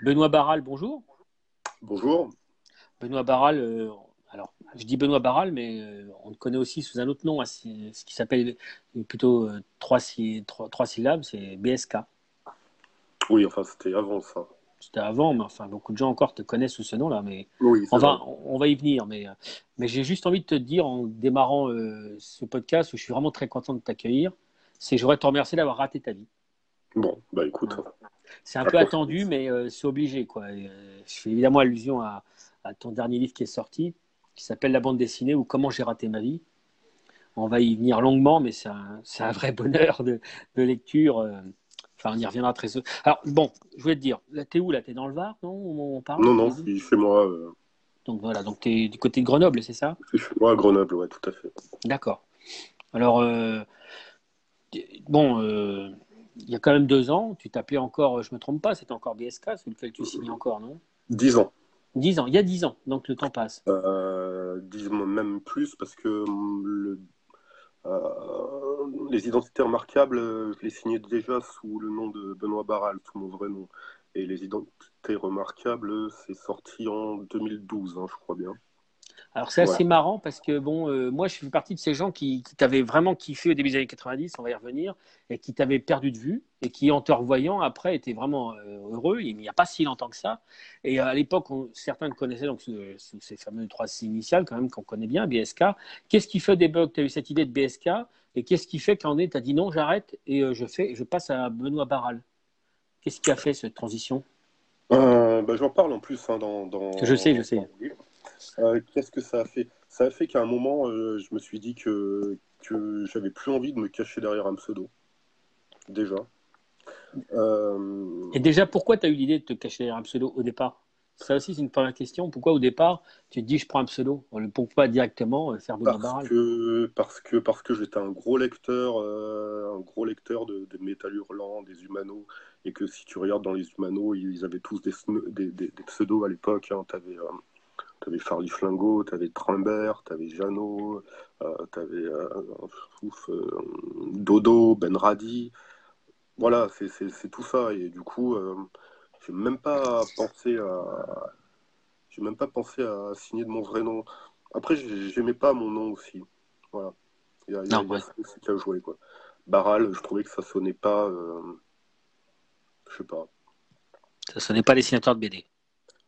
Benoît Barral, bonjour. Bonjour. Benoît Barral, euh, alors je dis Benoît Barral, mais euh, on le connaît aussi sous un autre nom, hein, ce qui s'appelle plutôt euh, trois, trois, syllabes, c'est BSK. Oui, enfin c'était avant ça. C'était avant, mais enfin beaucoup de gens encore te connaissent sous ce nom-là, mais on, va, on va y venir. Mais, mais j'ai juste envie de te dire en démarrant ce podcast où je suis vraiment très content de t'accueillir, c'est que j'aurais te remercier d'avoir raté ta vie. Bon, bah écoute. C'est un peu attendu, mais euh, c'est obligé. Quoi. Euh, je fais évidemment allusion à, ton dernier livre qui est sorti, qui s'appelle La bande dessinée ou Comment j'ai raté ma vie. On va y venir longuement, mais c'est un, vrai bonheur de, lecture. Euh, enfin, on y reviendra très. Alors, bon, je voulais te dire, là, t'es où Là, t'es dans le Var Non, on parle, non, non, c'est chez moi. Donc voilà, donc t'es du côté de Grenoble, c'est ça? C'est chez moi à Grenoble, ouais, tout à fait. D'accord. Alors, bon il y a quand même deux ans, tu t'appelais encore, je ne me trompe pas, c'était encore BSK, c'est lequel tu signais encore, non? Dix ans. Dix ans, il y a dix ans, donc le temps passe. Euh, dix même plus, parce que hum, euh, les identités remarquables, je les signais déjà sous le nom de Benoît Barral, sous mon vrai nom. Et les identités remarquables, c'est sorti en 2012, hein, je crois bien. Alors c'est assez marrant parce que bon, euh, moi je fais partie de ces gens qui, qui t'avaient vraiment kiffé au début des années 90, on va y revenir, et qui t'avaient perdu de vue et qui en te revoyant après étaient vraiment euh, heureux. Il n'y a pas si longtemps que ça. Et à l'époque, certains connaissaient donc ces fameux trois initiales quand même qu'on connaît bien, BSK. Qu'est-ce qui fait des bugs Tu as eu cette idée de BSK et qu'est-ce qui fait qu'en est? Tu as dit non, j'arrête et euh, je fais, je passe à Benoît Barral. Qu'est-ce qui a fait cette transition? Bah, J'en parle en plus hein, dans, dans, Je sais, je sais. Euh, qu'est-ce que ça a fait? Ça a fait qu'à un moment, euh, je me suis dit que, que j'avais plus envie de me cacher derrière un pseudo. Déjà. Euh, Et déjà, pourquoi tu as eu l'idée de te cacher derrière un pseudo au départ? Ça aussi, c'est une première question. Pourquoi au départ, tu te dis je prends un pseudo? Pourquoi directement faire de parce que, parce que Parce que j'étais un gros lecteur, un gros lecteur de, de Métal Hurlant, des Humanos, et que si tu regardes dans les Humanos, ils avaient tous des, des, pseudos à l'époque. Hein. Tu avais avais Farley Flingo, tu avais Trumbert, tu avais Jeannot, euh, tu avais euh, euh, Dodo, Ben Radi. Voilà, c'est tout ça. Et du coup, j'ai même pas pensé à. J'ai même pas pensé à signer de mon vrai nom. Après, j'aimais pas mon nom aussi. Voilà. Il y a, il y a, aussi qui a joué, quoi. Barral, je trouvais que ça sonnait pas. je sais pas. Ça sonnait pas dessinateur de BD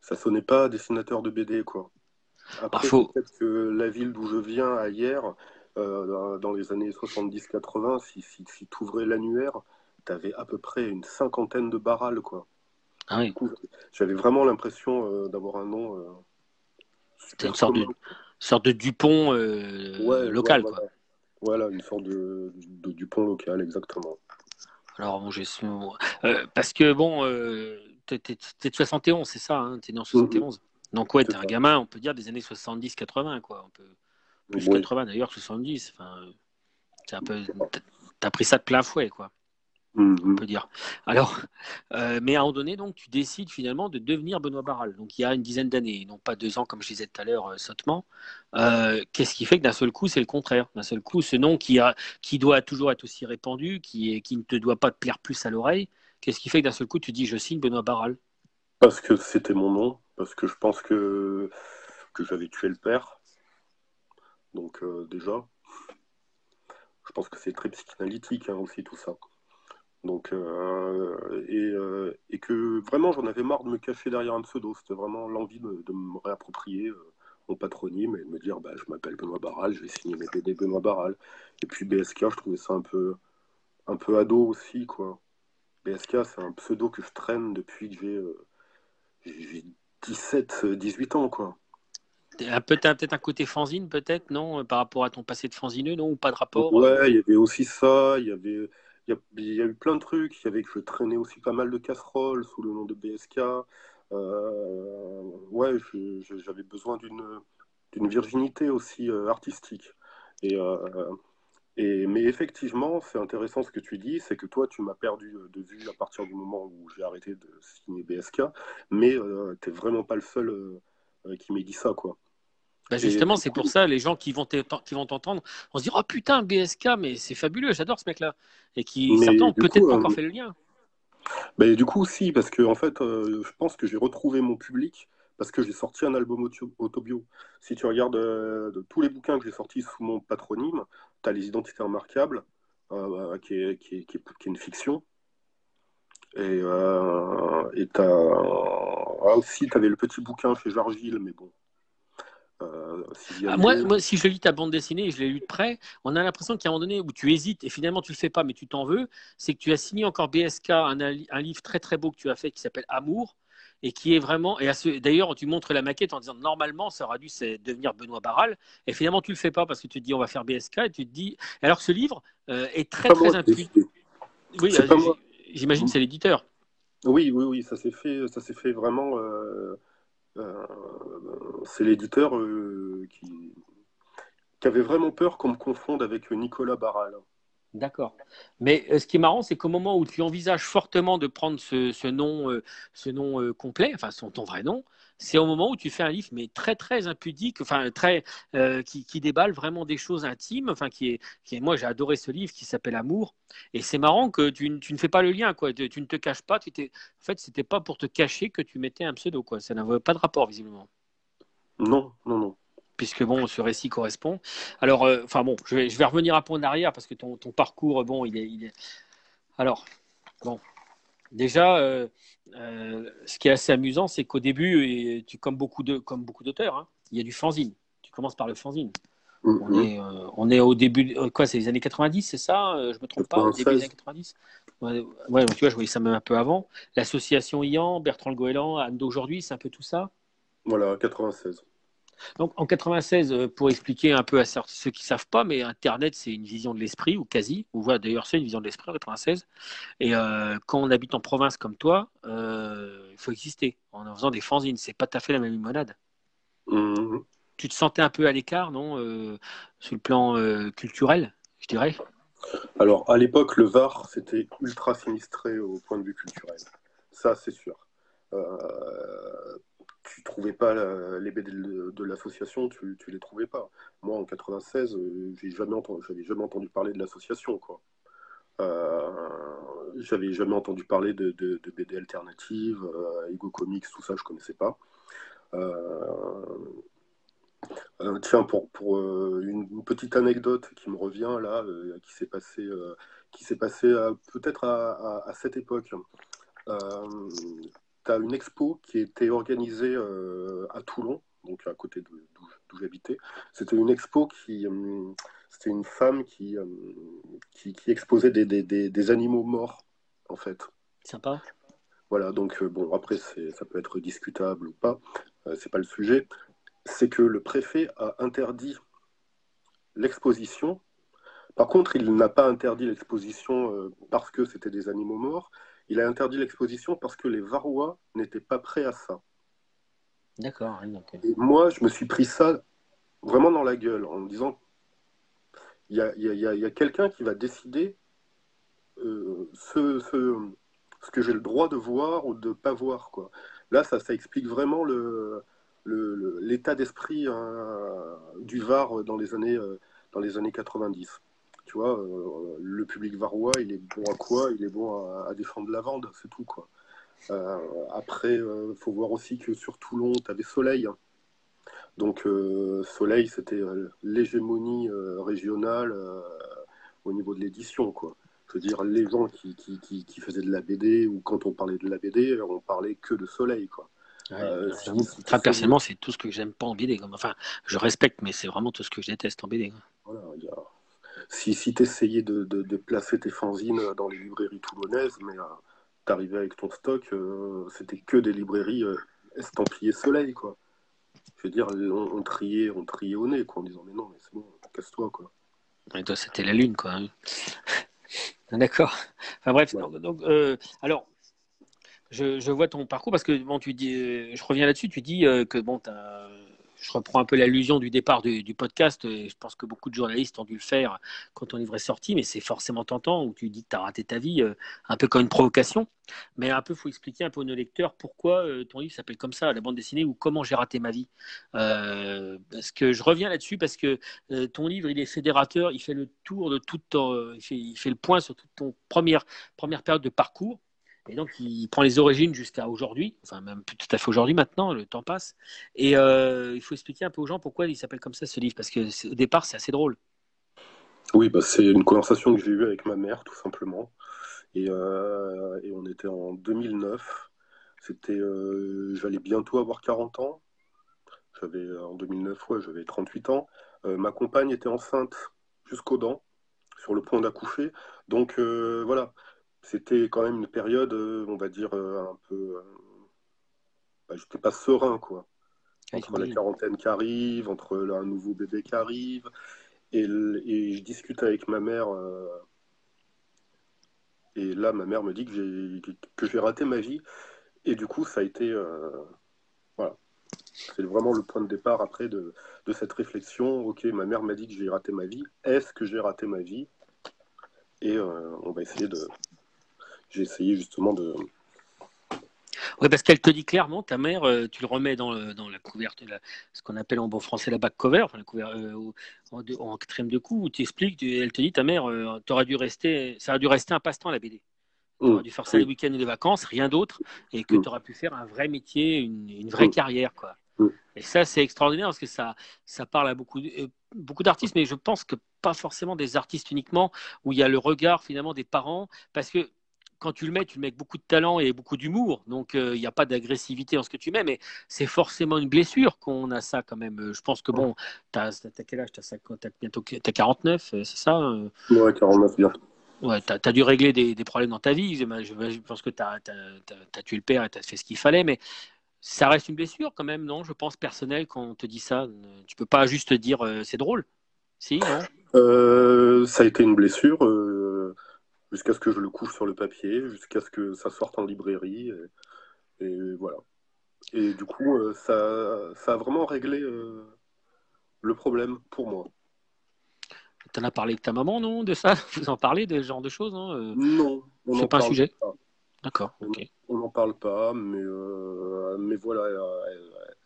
ça sonnait pas dessinateur de BD, quoi. Après, peut-être que la ville d'où je viens, à hier, euh, dans les années 70-80, si, si, si tu ouvrais l'annuaire, tu avais à peu près une cinquantaine de barrales, quoi. Ah oui. J'avais vraiment l'impression euh, d'avoir un nom. Euh, C'était une sorte de, sorte de Dupont local, quoi. Voilà, une sorte de, de, Dupont local, exactement. Alors, bon, j'ai parce que bon, t'es de 71, c'est ça, hein t'es né en 71. Mhm. Donc ouais, t'es un gamin, on peut dire des années 70-80, quoi. On peut... Plus 80 d'ailleurs, 70. Enfin, un peu... T'as pris ça de plein fouet, quoi. Mhm. On peut dire. Alors, euh, mais à un moment donné, donc, tu décides finalement de devenir Benoît Barral. Donc, il y a une dizaine d'années, non pas deux ans, comme je disais tout à l'heure, euh, sottement. Euh, qu'est-ce qui fait que d'un seul coup, c'est le contraire? D'un seul coup, ce nom qui, a, qui doit toujours être aussi répandu, qui, est, qui ne te doit pas te plaire plus à l'oreille, Qu'est-ce qui fait que d'un seul coup, tu dis je signe Benoît Barral? Parce que c'était mon nom, parce que je pense que, que j'avais tué le père. Donc, euh, déjà, je pense que c'est très psychanalytique hein, aussi tout ça. Donc, euh, euh, et, que vraiment, j'en avais marre de me cacher derrière un pseudo. C'était vraiment l'envie de, me réapproprier mon patronyme et de me dire bah, je m'appelle Benoît Barral, je vais signer mes BD Benoît Barral. Et puis BSK, je trouvais ça un peu, un peu ado aussi, quoi. BSK, c'est un pseudo que je traîne depuis que j'ai 17, euh, 18 euh, ans, quoi. Peut-être un côté fanzine, peut-être, non Par rapport à ton passé de fanzineux, non Ou pas de rapport Ouais, il y avait aussi ça. Il y avait, il y, a, eu plein de trucs. Il y avait que je traînais aussi pas mal de casseroles sous le nom de BSK. Euh, ouais, j'avais besoin d'une virginité aussi artistique. Et, mais effectivement, c'est intéressant ce que tu dis, c'est que toi, tu m'as perdu euh, de vue à partir du moment où j'ai arrêté de signer BSK, mais euh, tu n'es vraiment pas le seul euh, qui m'ait dit ça, quoi. Bah justement, c'est pour ça, les gens qui vont t'entendre vont se dire Oh putain, BSK, mais c'est fabuleux, j'adore ce mec-là. Et qui, certains ont peut-être pas encore fait le lien. Mais du coup, si, parce que en fait, euh, je pense que j'ai retrouvé mon public parce que j'ai sorti un album autobio. Si tu regardes euh, de tous les bouquins que j'ai sortis sous mon patronyme, tu as Les Identités Remarquables, euh, qui, est, qui, est, qui, est, une fiction. Et tu ah, aussi, tu avais le petit bouquin chez Jargil, mais bon, euh, ah, moi, moi, si je lis ta bande dessinée et je l'ai lu de près, on a l'impression qu'à un moment donné où tu hésites et finalement tu le fais pas, mais tu t'en veux, c'est que tu as signé encore BSK un, un, livre très très beau que tu as fait qui s'appelle Amour et qui est vraiment. Et d'ailleurs, tu montres la maquette en disant normalement ça aurait dû devenir Benoît Barral et finalement tu le fais pas parce que tu te dis on va faire BSK et tu te dis. Alors que ce livre euh, est très très impuissant. Oui, euh, j'imagine c'est l'éditeur. Oui, oui, oui, ça s'est fait, ça s'est fait vraiment. Euh, c'est l'éditeur euh, qui, avait vraiment peur qu'on me confonde avec Nicolas Barral. D'accord. Mais euh, ce qui est marrant, c'est qu'au moment où tu envisages fortement de prendre ce, nom, ce nom complet, enfin son, ton vrai nom, c'est au moment où tu fais un livre, mais très très impudique, enfin très euh, qui, qui, déballe vraiment des choses intimes, enfin qui est, qui moi j'ai adoré ce livre qui s'appelle Amour, et c'est marrant que tu, tu, ne fais pas le lien, quoi, tu, ne te caches pas, tu en fait c'était pas pour te cacher que tu mettais un pseudo, quoi, ça n'avait pas de rapport visiblement. Non, non, non. Puisque bon, ce récit correspond. Alors, euh, enfin bon, je vais, je vais revenir un peu en arrière parce que ton, ton parcours, bon, il est, il est... Alors, bon, Déjà, euh, euh, ce qui est assez amusant, c'est qu'au début, et tu, comme beaucoup de, comme beaucoup d'auteurs, hein, il y a du fanzine. Tu commences par le fanzine. Mm-hmm. on, est, on, est, au début, quoi, c'est les années 90, c'est ça Je me trompe pas, au début des années 90 ouais, tu vois, je voyais ça même un peu avant. L'association IAN, Bertrand Le Goéland, Anne d'aujourd'hui, c'est un peu tout ça Voilà, 96. Donc en 96, euh, pour expliquer un peu à ceux qui ne savent pas, mais Internet c'est une vision de l'esprit, ou quasi, ou voilà, d'ailleurs c'est une vision de l'esprit en 96. Et euh, quand on habite en province comme toi, euh, il faut exister en faisant des fanzines. C'est pas tout à fait la même limonade. Mmh. Tu te sentais un peu à l'écart, non Sur le plan culturel, je dirais? Alors à l'époque, le Var c'était ultra sinistré au point de vue culturel. Ça c'est sûr tu trouvais pas les BD de, l'association, tu, tu les trouvais pas. Moi, en 96, euh, j'ai jamais entendu, j'avais jamais entendu parler de l'association, quoi. Euh, j'avais jamais entendu parler de, BD alternatives, euh, Ego Comics, tout ça, je connaissais pas. tiens, pour, une, petite anecdote qui me revient là, qui s'est passé, qui s'est peut-être à, cette époque tu as une expo qui était organisée euh, à Toulon, donc à côté d'où j'habitais. C'était une expo qui. Euh, c'était une femme qui, euh, qui, exposait des, des, des, animaux morts, en fait. Sympa. Voilà, donc bon, après, ça peut être discutable ou pas, c'est pas le sujet. C'est que le préfet a interdit l'exposition. Par contre, il n'a pas interdit l'exposition parce que c'était des animaux morts, il a interdit l'exposition parce que les Varois n'étaient pas prêts à ça. D'accord. Et moi, je me suis pris ça vraiment dans la gueule en me disant il y a, quelqu'un qui va décider euh, ce, ce, que j'ai le droit de voir ou de ne pas voir. Quoi. Là, ça, ça explique vraiment le, l'état d'esprit hein, du Var dans les années, euh, dans les années 90. Tu vois, euh, le public varois, il est bon à quoi? Il est bon à, défendre la vente, c'est tout, quoi. Euh, après, il euh, faut voir aussi que sur Toulon, tu avais Soleil. Donc, Soleil, c'était l'hégémonie régionale au niveau de l'édition, quoi. Je veux dire, les gens qui, qui, faisaient de la BD, ou quand on parlait de la BD, on parlait que de Soleil, quoi. très personnellement, c'est tout ce que j'aime pas en BD. Enfin, je respecte, mais c'est vraiment tout ce que je déteste en BD. Voilà, il y a si, si tu essayais de, de, placer tes fanzines dans les librairies toulonnaises, mais euh, tu arrivais avec ton stock, euh, c'était que des librairies euh, estampillées soleil, quoi. Je veux dire, on, triait, on triait au nez, quoi, en disant, mais non, mais c'est bon, casse-toi, quoi. Et toi, c'était la lune, quoi. Hein. D'accord. Enfin bref, donc, alors, je, je, vois ton parcours parce que bon, tu dis, je reviens là-dessus, tu dis que bon, tu as je reprends un peu l'allusion du départ du, podcast. Je pense que beaucoup de journalistes ont dû le faire quand ton livre est sorti, mais c'est forcément tentant où tu dis que tu as raté ta vie, euh, un peu comme une provocation. Mais un peu, faut expliquer un peu aux lecteurs pourquoi euh, ton livre s'appelle comme ça, la bande dessinée, ou comment j'ai raté ma vie. Euh, parce que je reviens là-dessus parce que ton livre, il est fédérateur, il fait le tour de tout ton, il fait, il fait le point sur toute ton première, première période de parcours Et donc, il prend les origines jusqu'à aujourd'hui, enfin, même plus tout à fait aujourd'hui maintenant, le temps passe. Et euh, il faut expliquer un peu aux gens pourquoi il s'appelle comme ça ce livre, parce que au départ, c'est assez drôle. Oui, bah, c'est une conversation que j'ai eue avec ma mère, tout simplement. Et, euh, on était en 2009. C'était, euh, j'allais bientôt avoir 40 ans. J'avais en 2009, ouais, j'avais 38 ans. ma compagne était enceinte jusqu'aux dents, sur le point d'accoucher. Donc voilà, c'était quand même une période, euh, on va dire, euh, un peu. Euh, bah, j'étais pas serein, quoi. Entre la quarantaine qui arrive, entre un nouveau bébé qui arrive. Et, je discute avec ma mère. et là, ma mère me dit que j'ai, que j'ai raté ma vie. Et du coup, ça a été. voilà. C'est vraiment le point de départ après de, de cette réflexion. Ok, ma mère m'a dit que j'ai raté ma vie. Est-ce que j'ai raté ma vie? Et on va essayer de, j'ai essayé justement de. Oui, parce qu'elle te dit clairement, ta mère, euh, tu le remets dans, dans la couverture, ce qu'on appelle en bon français la back cover, enfin, la couvert, euh, en, en, quatrième de coup, où tu expliques, elle te dit, ta mère, euh, dû rester, ça a dû rester un passe-temps la BD. Tu aurais mmh. dû faire ça les week-ends et les vacances, rien d'autre, et que mmh. tu aurais pu faire un vrai métier, une, une vraie mmh. carrière. Quoi. Et ça, c'est extraordinaire parce que ça, ça parle à beaucoup, beaucoup d'artistes, mais je pense que pas forcément des artistes uniquement, où il y a le regard finalement des parents, parce que quand tu le mets, tu le mets avec beaucoup de talent et beaucoup d'humour. Donc, euh, il n'y a pas d'agressivité en ce que tu mets, mais c'est forcément une blessure qu'on a ça quand même. Euh, je pense que bon, tu as, quel âge? Tu as, bientôt as 49, euh, c'est ça Ouais, 49 bien. Ouais, tu as, dû régler des, problèmes dans ta vie. Je, pense que tu as, tué le père et tu as fait ce qu'il fallait, mais ça reste une blessure quand même, non? Je pense personnel quand on te dit ça. Tu peux pas juste dire c'est drôle. Si, non? Ça a été une blessure jusqu'à ce que je le couche sur le papier, jusqu'à ce que ça sorte en librairie. Et, voilà. Et du coup, euh, ça, ça a vraiment réglé euh, le problème pour moi. Tu en as parlé avec ta maman, non, de ça? Vous en parlez de ce genre de choses non euh? Non. C'est pas un sujet? D'accord. On n'en parle pas, mais, mais voilà,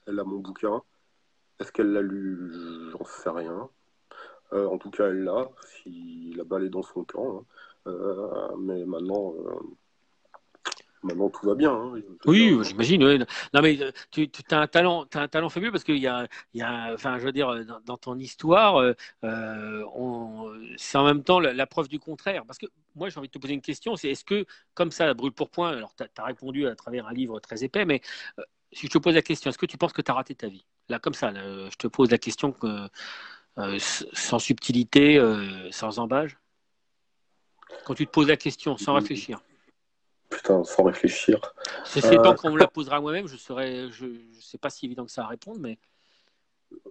elle, a mon bouquin. Est-ce qu'elle l'a lu? J'en sais rien. en tout cas, elle l'a, si la balle est dans son camp. Hein. Euh, mais maintenant, euh, maintenant tout va bien. Hein. Oui, j'imagine. Non, mais euh, tu, as un talent, as un talent fabuleux parce qu'il y a, il y a, enfin, je veux dire, dans, ton histoire, c'est en même temps la, preuve du contraire. Parce que moi, j'ai envie de te poser une question. C'est est-ce que, comme ça, brûle pour point, alors tu as, répondu à travers un livre très épais, mais si je te pose la question, est-ce que tu penses que tu as raté ta vie? Là, comme ça, je te pose la question sans subtilité, sans embâge. Quand tu te poses la question sans réfléchir. Putain, sans réfléchir. C'est euh... tant qu'on me la posera moi-même, je serais, je, je sais pas si évident que ça à répondre, mais.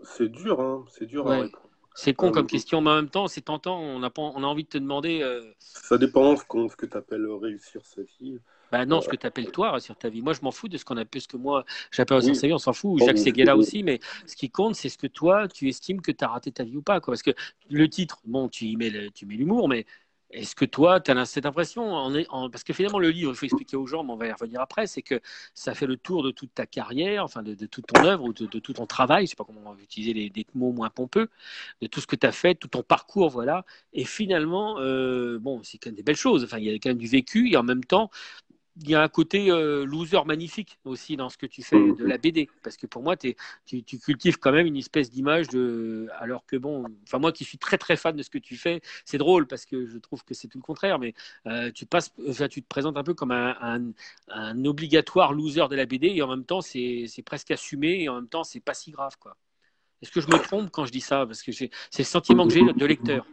C'est dur, hein. C'est dur à répondre. C'est con comme question, mais en même temps, c'est tentant. On a, on a envie de te demander. Euh, ça dépend ce, ce que tu appelles réussir sa vie. Bah non, ce que tu appelles toi réussir ta vie. Moi, je m'en fous de ce qu'on appelle, ce que moi j'appelle réussir sa vie, on s'en fout. Jacques Seguela aussi, mais ce qui compte, c'est ce que toi, tu estimes que tu as raté ta vie ou pas. Quoi. Parce que le titre, bon, tu y mets, tu mets l'humour, mais est-ce que toi, tu as cette impression en, Parce que finalement, le livre, il faut expliquer aux gens, mais on va y revenir après, c'est que ça fait le tour de toute ta carrière, enfin de, toute ton œuvre, ou de, tout ton travail, je ne sais pas comment on va utiliser les, mots moins pompeux, de tout ce que tu as fait, tout ton parcours, voilà. Et finalement, euh, bon, c'est quand même des belles choses. Enfin, il y a quand même du vécu, et en même temps, il y a un côté euh, loser magnifique aussi dans ce que tu fais de la BD. Parce que pour moi, tu, cultives quand même une espèce d'image de. Alors que bon, enfin, moi qui suis très très fan de ce que tu fais, c'est drôle parce que je trouve que c'est tout le contraire. Mais euh, tu, passes, tu te présentes un peu comme un, un, obligatoire loser de la BD et en même temps, c'est, presque assumé et en même temps, c'est pas si grave. quoi. Est-ce que je me trompe quand je dis ça? Parce que c'est le sentiment que j'ai de lecteur.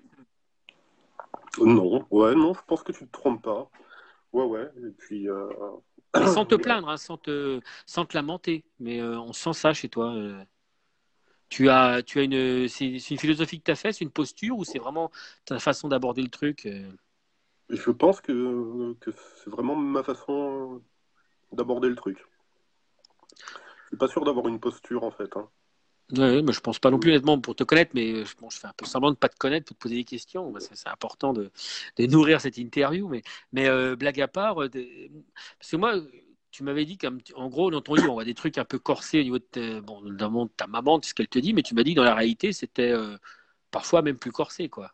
Non, ouais, non, je pense que tu te trompes pas. Ouais, ouais. Et puis. Euh, sans te plaindre, hein, sans, te, sans te lamenter. Mais euh, on sent ça chez toi. Euh. Tu as, tu as une, c'est, une philosophie que tu as fait, c'est une posture ou c'est vraiment ta façon d'aborder le truc Je pense que, que c'est vraiment ma façon d'aborder le truc. Je suis pas sûr d'avoir une posture en fait. Hein. Oui, mais je pense pas non plus honnêtement pour te connaître, mais euh, bon, je fais un peu semblant de pas te connaître pour te poser des questions. C'est important de, de, nourrir cette interview, mais, mais euh, blague à part, euh, parce que moi, tu m'avais dit qu'en gros, dans ton livre, on voit des trucs un peu corsés au niveau de, bon, ta maman, ce qu'elle te dit, mais tu m'as dit que dans la réalité, c'était parfois même plus corsé, quoi.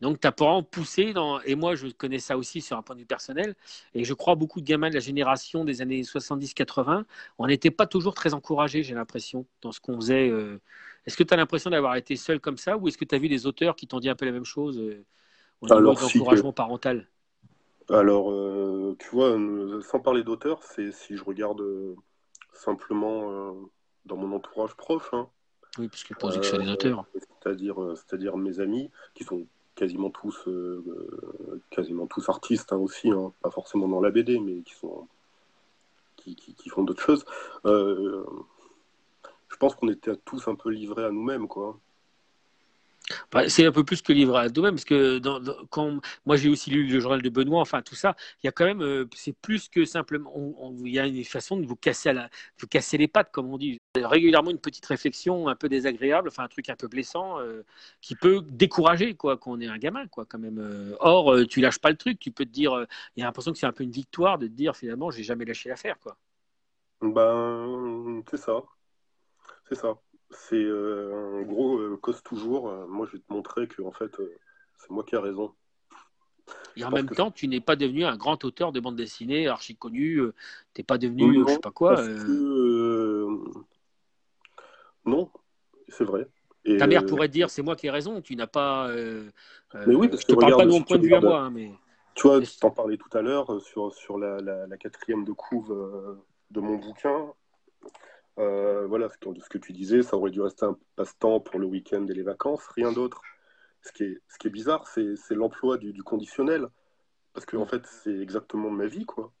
Donc, tu as poussé dans. Et moi, je connais ça aussi sur un point de vue personnel. Et je crois beaucoup de gamins de la génération des années 70-80, on n'était pas toujours très encouragés, j'ai l'impression, dans ce qu'on faisait. Euh. Est-ce que tu as l'impression d'avoir été seul comme ça ou est-ce que tu as vu des auteurs qui t'ont dit un peu la même chose euh, au niveau de l'encouragement parental? Alors, euh, tu vois, sans parler d'auteurs, c'est si je regarde simplement dans mon entourage proche. Hein, oui, puisque tu que des auteurs. C'est-à-dire, c'est-à-dire mes amis qui sont quasiment tous, euh, quasiment tous artistes hein, aussi, hein. pas forcément dans la BD, mais qui, qui, font d'autres choses. Euh, je pense qu'on était tous un peu livrés à nous-mêmes, quoi. Bah, c'est un peu plus que livre à nous-mêmes, parce que quand moi j'ai aussi lu le journal de Benoît, enfin tout ça, il y a quand même, euh, c'est plus que simplement, il y a une façon de vous casser les pattes, comme on dit. Régulièrement une petite réflexion un peu désagréable, enfin un truc un peu blessant, euh, qui peut décourager quoi, qu'on est un gamin, quoi, quand même. Euh. Or, tu lâches pas le truc, tu peux te dire, il y a l'impression que c'est un peu une victoire de te dire finalement, j'ai jamais lâché l'affaire, quoi. Ben, c'est ça, c'est ça c'est euh, en gros, euh, cause toujours. Euh, moi, je vais te montrer que en fait, c'est moi qui ai raison. Et en même temps, tu n'es pas devenu un grand auteur de bande dessinée archi connu. tu n'es pas devenu, je sais pas quoi. Non, c'est vrai. Ta mère pourrait te dire, c'est moi qui ai raison. Tu n'as pas. mais oui, parce je te parle pas de mon point de vue à moi, hein, mais. Tu vois, tu t'en parlais tout à l'heure sur, sur la, la, quatrième de couve de mon bouquin. Euh, voilà, ce que, ce que tu disais, ça aurait dû rester un passe-temps pour le week-end et les vacances, rien d'autre. Ce qui est, ce qui est bizarre, c'est l'emploi du, conditionnel. Parce que, en fait, c'est exactement ma vie, quoi.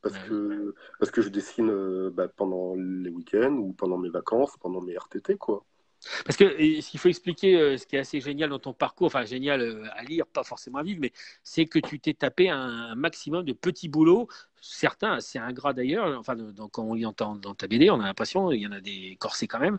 Parce, que, parce que je dessine euh, bah, pendant les week-ends ou pendant mes vacances, pendant mes RTT, quoi. Parce que ce qu'il faut expliquer, euh, ce qui est assez génial dans ton parcours, enfin génial euh, à lire, pas forcément à vivre, mais c'est que tu t'es tapé un, maximum de petits boulots, certains assez ingrats d'ailleurs, enfin quand on lit dans ta BD, on a l'impression, il y en a des corsés quand même,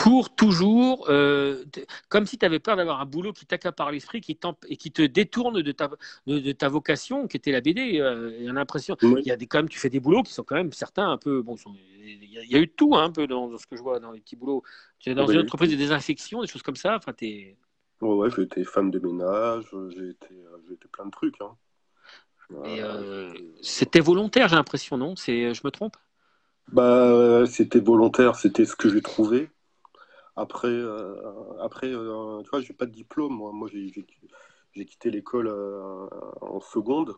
pour toujours, euh, comme si tu avais peur d'avoir un boulot qui t'accapare l'esprit qui et qui te détourne de ta, de, ta vocation, qui était la BD. Euh, il y a l'impression, il y a des, quand même, tu fais des boulots qui sont quand même certains un peu, bon, il y, a, eu tout hein, un peu dans, ce que je vois dans les petits boulots. Tu es dans une entreprise de désinfection, des choses comme ça. Enfin, es... Ouais, ouais j'ai été femme de ménage, j'ai été, été, plein de trucs. Hein. Euh, c'était volontaire, j'ai l'impression, non? C'est, je me trompe? Bah, c'était volontaire, c'était ce que j'ai trouvé. Après, euh, après euh, tu vois, j'ai pas de diplôme. Moi, moi j'ai quitté l'école euh, en seconde.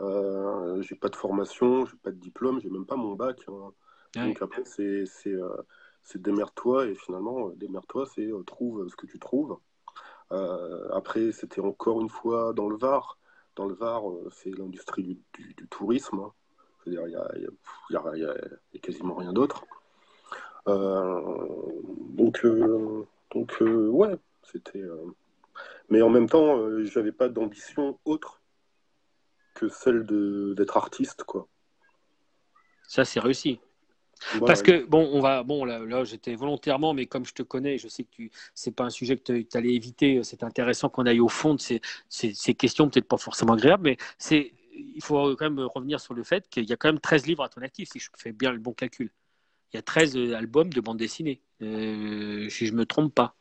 j'ai pas de formation, j'ai pas de diplôme, j'ai même pas mon bac. Hein. Donc après, c'est démerde-toi et finalement, démerde-toi, c'est trouve ce que tu trouves. après, c'était encore une fois dans le Var. Dans le Var, c'est l'industrie du, tourisme. Hein. C'est-à-dire, il n'y a, y a, quasiment rien d'autre. Euh, donc, euh, donc euh, ouais, c'était. Mais en même temps, j'avais pas d'ambition autre que celle d'être artiste, quoi. Ça, c'est réussi. Parce que bon, on va bon là, là j'étais volontairement, mais comme je te connais, je sais que tu c'est pas un sujet que tu allais éviter. C'est intéressant qu'on aille au fond de ces, ces, ces questions, peut-être pas forcément agréables, mais c'est il faut quand même revenir sur le fait qu'il y a quand même 13 livres à ton actif, si je fais bien le bon calcul il y a 13 albums de bande dessinée, euh, si je me trompe pas.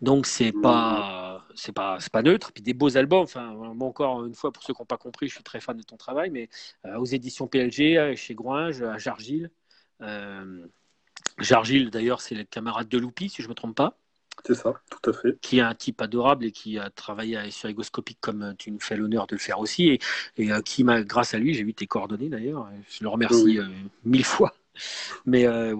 Donc c'est pas c'est pas c'est pas neutre. Puis des beaux albums. Enfin bon, encore une fois pour ceux qui n'ont pas compris, je suis très fan de ton travail, mais euh, aux éditions PLG, euh, chez Groinge, à Jargil. Jargil d'ailleurs c'est le camarade de Loupi si je me trompe pas. C'est ça, tout à fait. Qui est un type adorable et qui a travaillé sur Egoscopic comme tu nous fais l'honneur de le faire aussi. Et, et euh, qui m'a, grâce à lui, j'ai vu tes coordonnées d'ailleurs. Je le remercie euh, mille fois. Mais euh,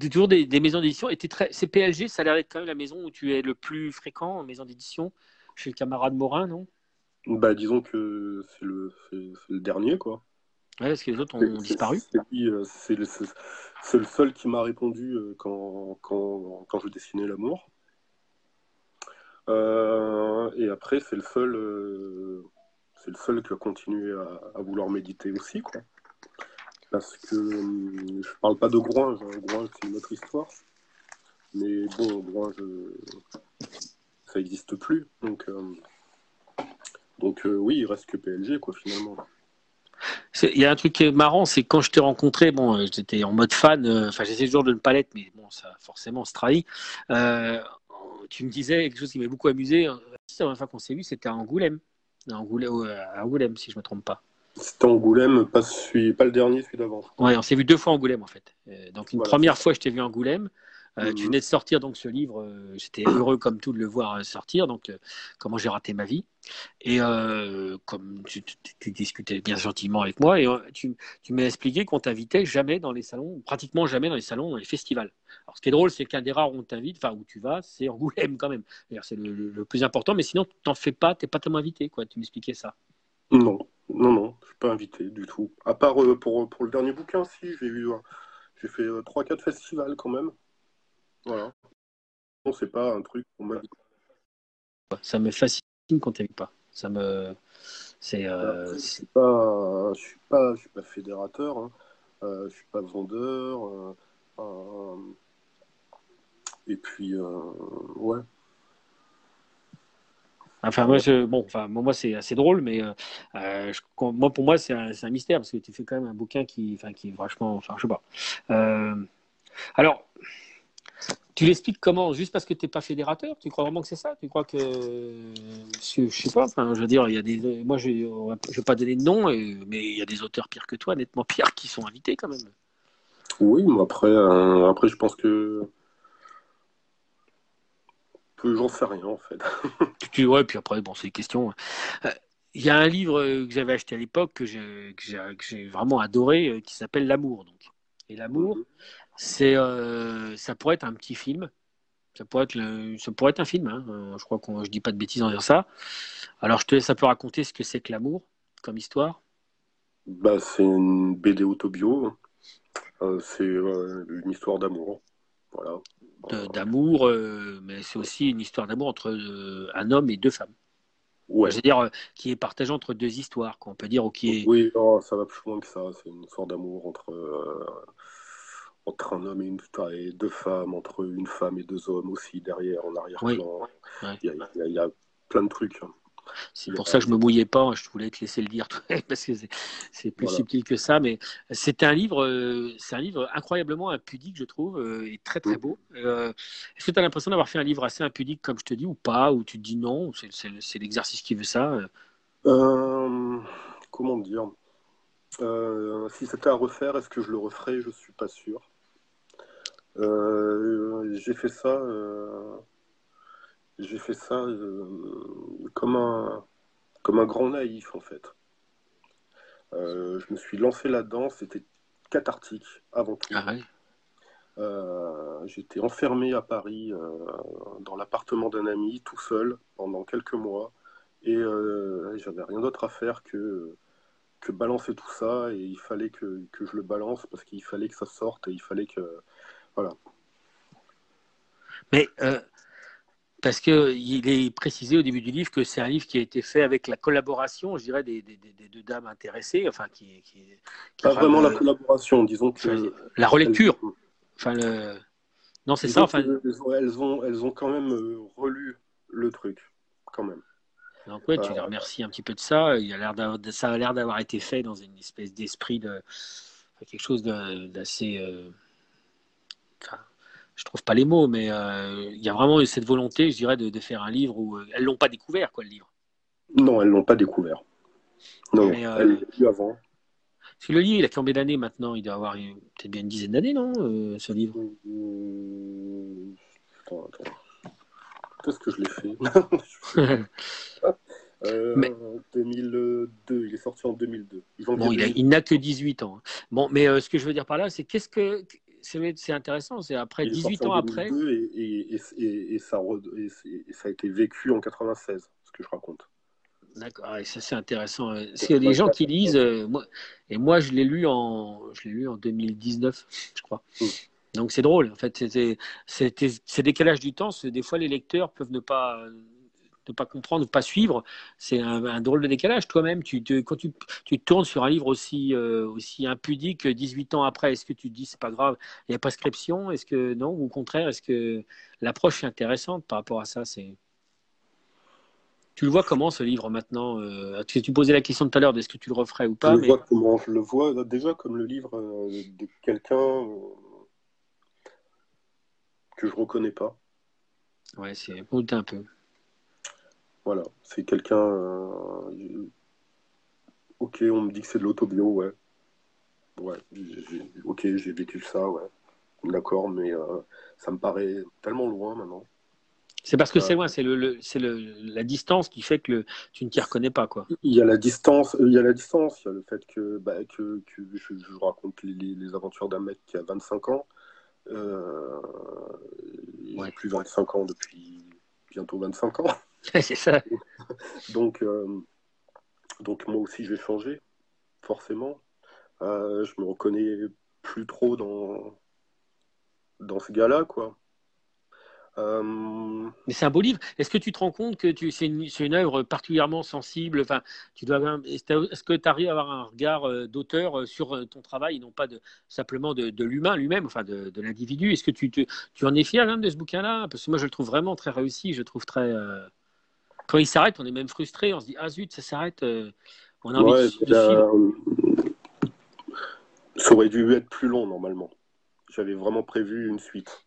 toujours des, maisons d'édition. Et très, c'est PLG, ça a l'air d'être quand même la maison où tu es le plus fréquent en maison d'édition, chez le camarade Morin, non? Bah, Disons que c'est le, le dernier, quoi. Ouais, parce que les autres ont disparu. C'est le, le, seul qui m'a répondu quand, quand, quand je dessinais l'amour. Euh, et après, c'est le seul, euh, c'est le seul qui a continué à, vouloir méditer aussi, quoi. Parce que euh, je parle pas de Grouinge, hein. C'est une autre histoire. Mais bon, Grouinge, ça n'existe plus. Donc, donc oui, il reste que PLG, quoi, finalement. Il y a un truc qui est marrant, c'est quand je t'ai rencontré, bon, j'étais en mode fan, enfin j'essaie toujours de ne pas l'être, mais bon, ça forcément se trahit tu me disais quelque chose qui m'a beaucoup amusé. La dernière fois qu'on s'est vu, c'était à Angoulême. À Angoulême, si je ne me trompe pas. C'était Angoulême, pas, pas le dernier, celui d'avant. Oui, on s'est vu deux fois à Angoulême en fait. Donc une première fois, je t'ai vu à Angoulême. Euh, tu mhm. venais de sortir donc ce livre, euh, j'étais heureux comme tout de le voir euh, sortir, donc comment j'ai raté ma vie. Et comme tu, discutais bien gentiment avec moi, et tu, m'as expliqué qu'on t'invitait jamais dans les salons, pratiquement jamais dans les salons, dans les festivals. Alors ce qui est drôle, c'est qu'un des rares où on t'invite, enfin où tu vas, c'est Angoulême quand même. C'est le, plus important, mais sinon t'en fais pas, t'es pas tellement invité, quoi. Tu m'expliquais ça. Non, non, non, je suis pas invité du tout. À part pour, pour le dernier bouquin, si, j'ai eu, j'ai fait 3-4 festivals quand même. Voilà. Non, c'est pas un truc qu'on m'a dit. Ça me fascine quand tu pas. Ça me. C'est. Euh, je suis pas, je suis pas, je suis pas fédérateur. Hein. Euh, je suis pas vendeur. Euh, euh et puis, ouais. Enfin, moi, je, bon, enfin, moi, c'est assez drôle, mais euh, je, moi, pour moi, c'est un, un, mystère parce que tu fais quand même un bouquin qui, enfin, qui est vachement, enfin, je sais pas. alors, tu l'expliques comment? Juste parce que tu n'es pas fédérateur? Tu crois vraiment que c'est ça? Tu crois que. Je ne sais pas. Enfin, je veux dire, il y a des. Moi, je ne vais pas donner de nom, mais il y a des auteurs pires que toi, nettement pires, qui sont invités quand même. Oui, mais après, euh, après je pense que. J'en sais rien, en fait. tu, ouais, puis après, bon, c'est une question. Euh, il y a un livre que j'avais acheté à l'époque que j'ai vraiment adoré, euh, qui s'appelle L'amour. Donc. Et l'amour, mhm c'est, euh, ça pourrait être un petit film. Ça pourrait être, ça pourrait être un film. Hein. Euh, je crois qu'on, je dis pas de bêtises en disant ça. Alors, je te laisse un peu raconter ce que c'est que l'amour comme histoire? Bah, c'est une BD autobio. Euh, c'est une histoire d'amour. Voilà. d'amour, mais c'est aussi une histoire d'amour entre un homme et deux femmes. Ouais. Je dire, qui est partagée entre deux histoires, qu'on peut dire, ou qui est... Oui, ça va plus loin que ça. C'est une histoire d'amour entre entre un homme et, une, et deux femmes, entre une femme et deux hommes aussi derrière, en arrière-plan. Il, y a plein de trucs. Hein. C'est pour ça que je me mouillais pas. Je voulais te laisser le dire parce que c'est plus subtil que ça. Mais c'est un livre, euh, c'est un livre incroyablement impudique, je trouve, euh, et très très mm. beau. Euh, est-ce que tu as l'impression d'avoir fait un livre assez impudique, comme je te dis, ou pas, ou tu te dis non C'est l'exercice qui veut ça. comment dire? Si c'était à refaire, est-ce que je le referais? Je suis pas sûr. Euh, j'ai fait ça, euh, j'ai fait ça euh, comme un comme un grand naïf en fait. je me suis lancé là-dedans, c'était cathartique avant tout. Ah j'étais enfermé à Paris dans l'appartement d'un ami tout seul pendant quelques mois et j'avais rien d'autre à faire que que balancer tout ça et il fallait que, que je le balance parce qu'il fallait que ça sorte et il fallait que voilà. Mais euh, parce qu'il est précisé au début du livre que c'est un livre qui a été fait avec la collaboration, je dirais, des, deux dames intéressées. Enfin, qui, qui, Pas vraiment la collaboration, disons que. La relecture. Enfin, le... Non, c'est ça. Enfin... Elles, ont, elles ont quand même euh, relu le truc, quand même. Donc, ouais, tu les remercies un petit peu de ça. Il a l'air ça a l'air d'avoir été fait dans une espèce d'esprit de. quelque chose d'assez. Euh, je trouve pas les mots, mais euh, il y a vraiment cette volonté, je dirais, de, faire un livre où euh, elles l'ont pas découvert, quoi, le livre. Non, elles l'ont pas découvert. Non, elles l'ont lu avant. Parce que le livre, il a combien d'années maintenant Il doit avoir peut-être bien une dizaine d'années, non, euh, ce livre? Attends, attends. Qu'est-ce que je l'ai fait? Mais... 2002, il est sorti en 2002. Bon, il n'a que 18 ans. Bon, mais ce que je veux dire par là, c'est qu'est-ce que c'est intéressant. C'est après 18 ans après. Et, et, ça, ça a été vécu en 96, ce que je raconte. D'accord, et ça c'est intéressant. Il y a des gens qui lisent, euh, moi, et moi je l'ai lu en, je l'ai lu en 2019, je crois. Hmm. Donc c'est drôle. En fait, c'est décalage du temps. Des fois, les lecteurs peuvent ne pas ne pas comprendre, ne pas suivre, c'est un, drôle de décalage. Toi-même, tu quand tu, tu, tournes sur un livre aussi, euh, aussi impudique 18 ans après, est-ce que tu te dis c'est pas grave, il y a prescription? Est-ce que non? Ou au contraire, est-ce que l'approche est intéressante par rapport à ça? C'est... Tu le vois comment ce livre maintenant euh, Tu posais la question tout à l'heure est-ce que tu le referais ou pas Je le vois comment Je le vois déjà comme le livre euh, de quelqu'un que je reconnais pas. Ouais, c'est un peu. Voilà, c'est quelqu'un. Euh, ok, on me dit que c'est de l'autobio, ouais. Ouais, ok, j'ai vécu ça, ouais. D'accord, mais euh, ça me paraît tellement loin maintenant. C'est parce que c'est loin, c'est le, le, la distance qui fait que tu ne t'y reconnais pas, quoi. Il y a la distance, il y a la distance, il y a le fait que, bah, que, que je, raconte les, les aventures d'un mec qui a 25 ans. Euh, ouais. plus 25 ans depuis bientôt 25 ans. c'est ça. donc, euh, donc moi aussi je vais changer, forcément. Euh, je me reconnais plus trop dans, dans ce gars-là, quoi. Euh, Mais c'est un beau livre. Est-ce que tu te rends compte que tu, c'est, une, c'est une œuvre particulièrement sensible? Enfin, tu dois Est-ce que tu arrives à avoir un regard d'auteur sur ton travail et non pas de, simplement de, de l'humain lui-même, enfin de, de l'individu? Est-ce que tu, tu, tu, en es fier hein, de ce bouquin-là? Parce que moi, je le trouve vraiment très réussi. Je trouve très. Quand il s'arrête, on est même frustré. On se dit Ah zut, ça s'arrête. on a envie de, Ça aurait dû être plus long normalement. J'avais vraiment prévu une suite.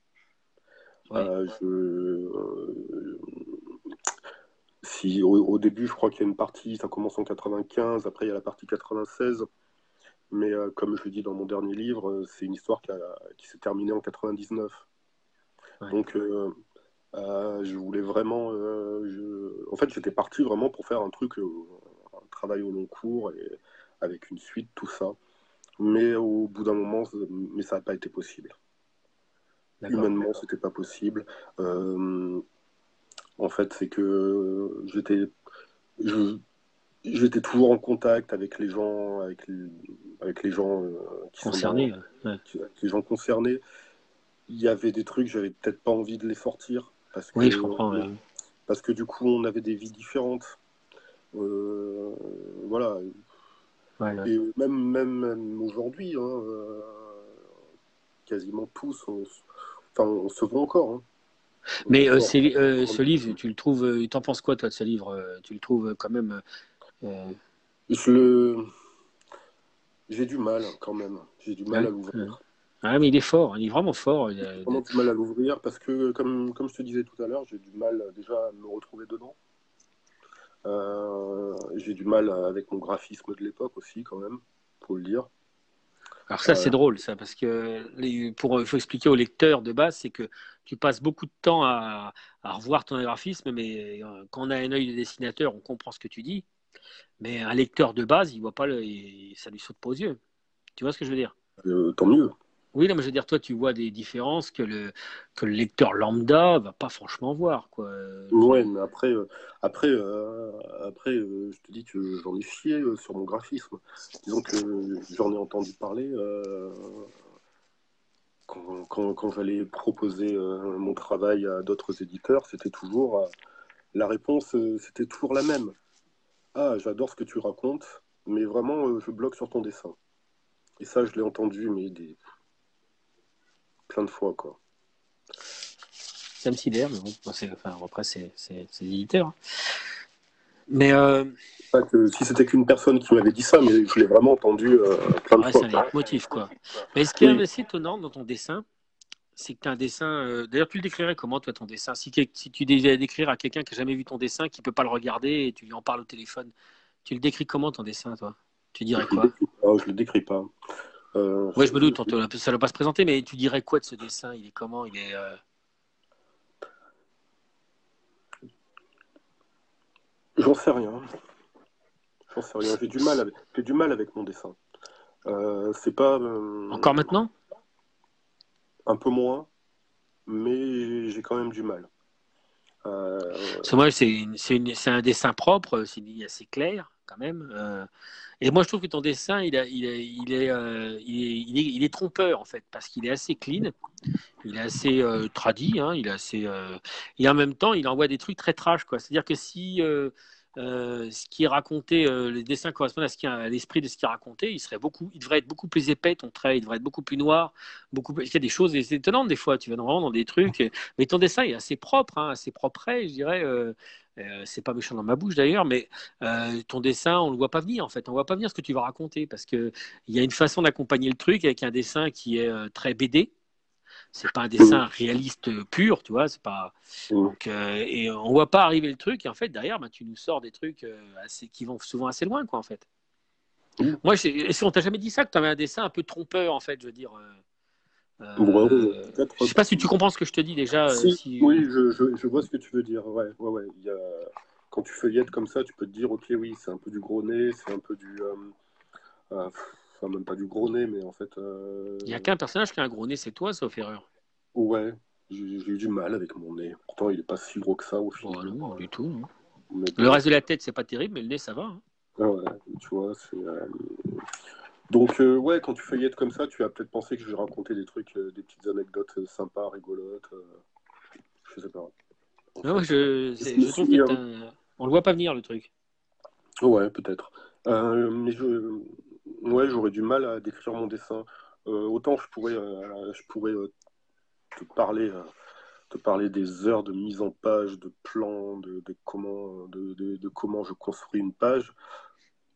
Euh, euh, si au, début, je crois qu'il y a une partie, ça commence en 95, après il y a la partie 96. Mais euh, comme je le dis dans mon dernier livre, c'est une histoire qui, s'est terminée en 99. Donc, je voulais vraiment. En fait, j'étais parti vraiment pour faire un truc, un travail au long cours et avec une suite, tout ça. Mais au bout d'un moment, mais ça n'a pas été possible. Humainement, c'était pas possible. Euh, en fait, c'est que j'étais, j'étais toujours en contact avec les gens, avec les, avec les gens euh, qui concernés, les gens concernés. Il y avait des trucs, j'avais peut-être pas envie de les sortir parce que, oui, je comprends. Parce que du coup, on avait des vies différentes. Euh, voilà. Et même, même, aujourd'hui, hein, quasiment tous, on, Enfin, on se voit encore. Hein. Mais euh, euh, ce livre, tu le trouves, euh, t'en penses quoi toi de ce livre Tu le trouves quand même Je le, j'ai du mal quand même. J'ai du mal à l'ouvrir. Ah mais il est fort, il est vraiment fort. J'ai vraiment du mal à l'ouvrir parce que comme comme je te disais tout à l'heure, j'ai du mal déjà à me retrouver dedans. j'ai du mal avec mon graphisme de l'époque aussi quand même, faut le dire. Alors ça, c'est drôle, ça, parce que pour, il faut expliquer aux lecteurs de base, c'est que tu passes beaucoup de temps à, revoir ton graphisme, mais euh, quand on a un œil de dessinateur, on comprend ce que tu dis. Mais un lecteur de base, il voit pas le, ça lui saute pas aux yeux. Tu vois ce que je veux dire? Euh, Tant mieux. Oui, non, mais je veux dire, toi, tu vois des différences que le, que le lecteur lambda va pas franchement voir. Quoi. Mais après, euh, après, euh, après euh, je te dis j'en ai fié sur mon graphisme. Disons que j'en ai entendu parler quand, quand, quand j'allais proposer mon travail à d'autres éditeurs, c'était toujours la réponse, c'était toujours la même. Ah, j'adore ce que tu racontes, mais vraiment, je bloque sur ton dessin. Et ça, je l'ai entendu, mais des plein de fois, quoi. Ça me sidère, mais bon, enfin, après, c'est l'éditeur. Hein. Mais. Euh... Que, si c'était qu'une personne qui m'avait dit ça, mais je l'ai vraiment entendu euh, plein de fois. C'est un motif, quoi. Mais ce qui est assez étonnant dans ton dessin, c'est que tu as un dessin. Euh, d'ailleurs, tu le décrirais comment, toi, ton dessin? Si, si, tu devais décrire à quelqu'un qui n'a jamais vu ton dessin, qui ne peut pas le regarder, et tu lui en parles au téléphone, tu le décris comment, ton dessin, toi? Tu dirais quoi? Je le décris pas. Euh, oui, je me doute, ça ne va pas se présenter, mais tu dirais quoi de ce dessin? Il est comment? Il est. Euh, J'en sais rien. J'en sais rien. J'ai du mal avec, du mal avec mon dessin. Euh, c'est pas. Encore maintenant? Un peu moins, mais j'ai quand même du mal. moi, c'est un dessin propre, c'est assez clair même. Et moi, je trouve que ton dessin, il, est, euh, trompeur, en fait, parce qu'il est assez clean, il est assez euh, tradit, hein, il est assez, euh, et en même temps, il envoie des trucs très trash. C'est-à-dire que si ce qui est raconté, les dessins correspondent à, ce qui, à l'esprit de ce qui est raconté, il, serait beaucoup, il devrait être beaucoup plus épais, ton trait, il devrait être beaucoup plus noir. Beaucoup Il y a des choses étonnantes, des fois, tu vas vraiment dans des trucs. Mais ton dessin est assez propre, hein, assez propre, je dirais. Euh, c'est pas méchant dans ma bouche d'ailleurs, mais euh, ton dessin, on le voit pas venir en fait. On voit pas venir ce que tu vas raconter parce que il y a une façon d'accompagner le truc avec un dessin qui est euh, très BD. c'est pas un dessin réaliste pur, tu vois. C'est pas. Donc, et on voit pas arriver le truc. Et en fait, derrière, bah, tu nous sors des trucs assez, qui vont souvent assez loin, quoi, en fait. Moi, est-ce qu'on t'a jamais dit ça que tu avais un dessin un peu trompeur, en fait, je veux dire. Euh, je sais pas si tu comprends ce que je te dis déjà. Oui, je, je, je, vois ce que tu veux dire. Ouais, ouais, ouais. Il y a quand tu feuillettes comme ça, tu peux te dire, ok, oui, c'est un peu du gros nez, c'est un peu du. Euh, euh, enfin, même pas du gros nez, mais en fait. Euh, il n'y a qu'un personnage qui a un gros nez, c'est toi, sauf erreur. Ouais, j'ai eu du mal avec mon nez. Pourtant, il n'est pas si gros que ça au final. Oh, non, du tout. le reste de la tête, c'est pas terrible, mais le nez, ça va. Hein. Ah ouais, tu vois, c'est. Donc, ouais, quand tu feuillettes comme ça, tu as peut-être pensé que je vais raconter des trucs, des petites anecdotes sympas, rigolotes. je sais pas. Non, je, je, je trouve que on le voit pas venir le truc. Ouais, peut-être. Euh, mais je, ouais, j'aurais du mal à décrire mon dessin. Euh, autant je pourrais, euh, je pourrais te parler, te parler des heures de mise en page, de plans, de, comment, de, comment je construis une page.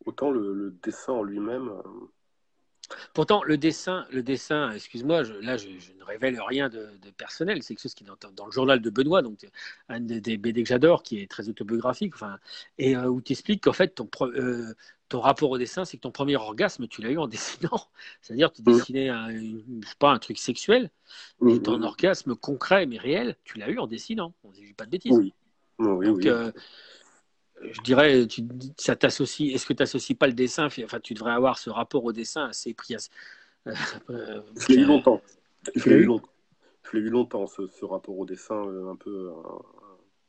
Autant le dessin en lui-même, Pourtant, le dessin, le dessin, excuse-moi, là, je, ne révèle rien de, personnel. C'est quelque chose qui est dans, le journal de Benoît, donc un des, BD que j'adore, qui est très autobiographique, enfin, et euh, où tu expliques qu'en fait, ton, euh, ton rapport au dessin, c'est que ton premier orgasme, tu l'as eu en dessinant. C'est-à-dire, tu dessinais un, pas, un truc sexuel, et ton orgasme concret mais réel, tu l'as eu en dessinant. On ne dit pas de bêtises. Oui. Oui, donc, euh, je dirais, tu, ça t'associe. Est-ce que tu n'associes pas le dessin? Enfin, tu devrais avoir ce rapport au dessin assez pris. Euh, je l'ai eu longtemps. Je l'ai eu? longtemps. Je l'ai eu longtemps ce, rapport au dessin, euh, un peu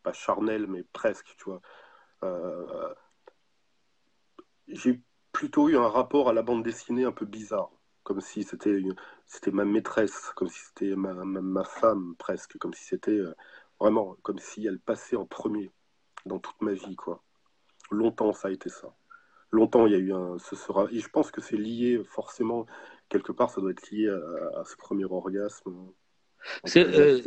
pas charnel, mais presque, tu vois. Euh, j'ai plutôt eu un rapport à la bande dessinée un peu bizarre, comme si c'était c'était ma maîtresse, comme si c'était ma, ma, femme presque, comme si c'était vraiment comme si elle passait en premier dans toute ma vie, quoi. Longtemps, ça a été ça. Longtemps, il y a eu un. Ce sera, et je pense que c'est lié forcément, quelque part, ça doit être lié à, ce premier orgasme. Euh,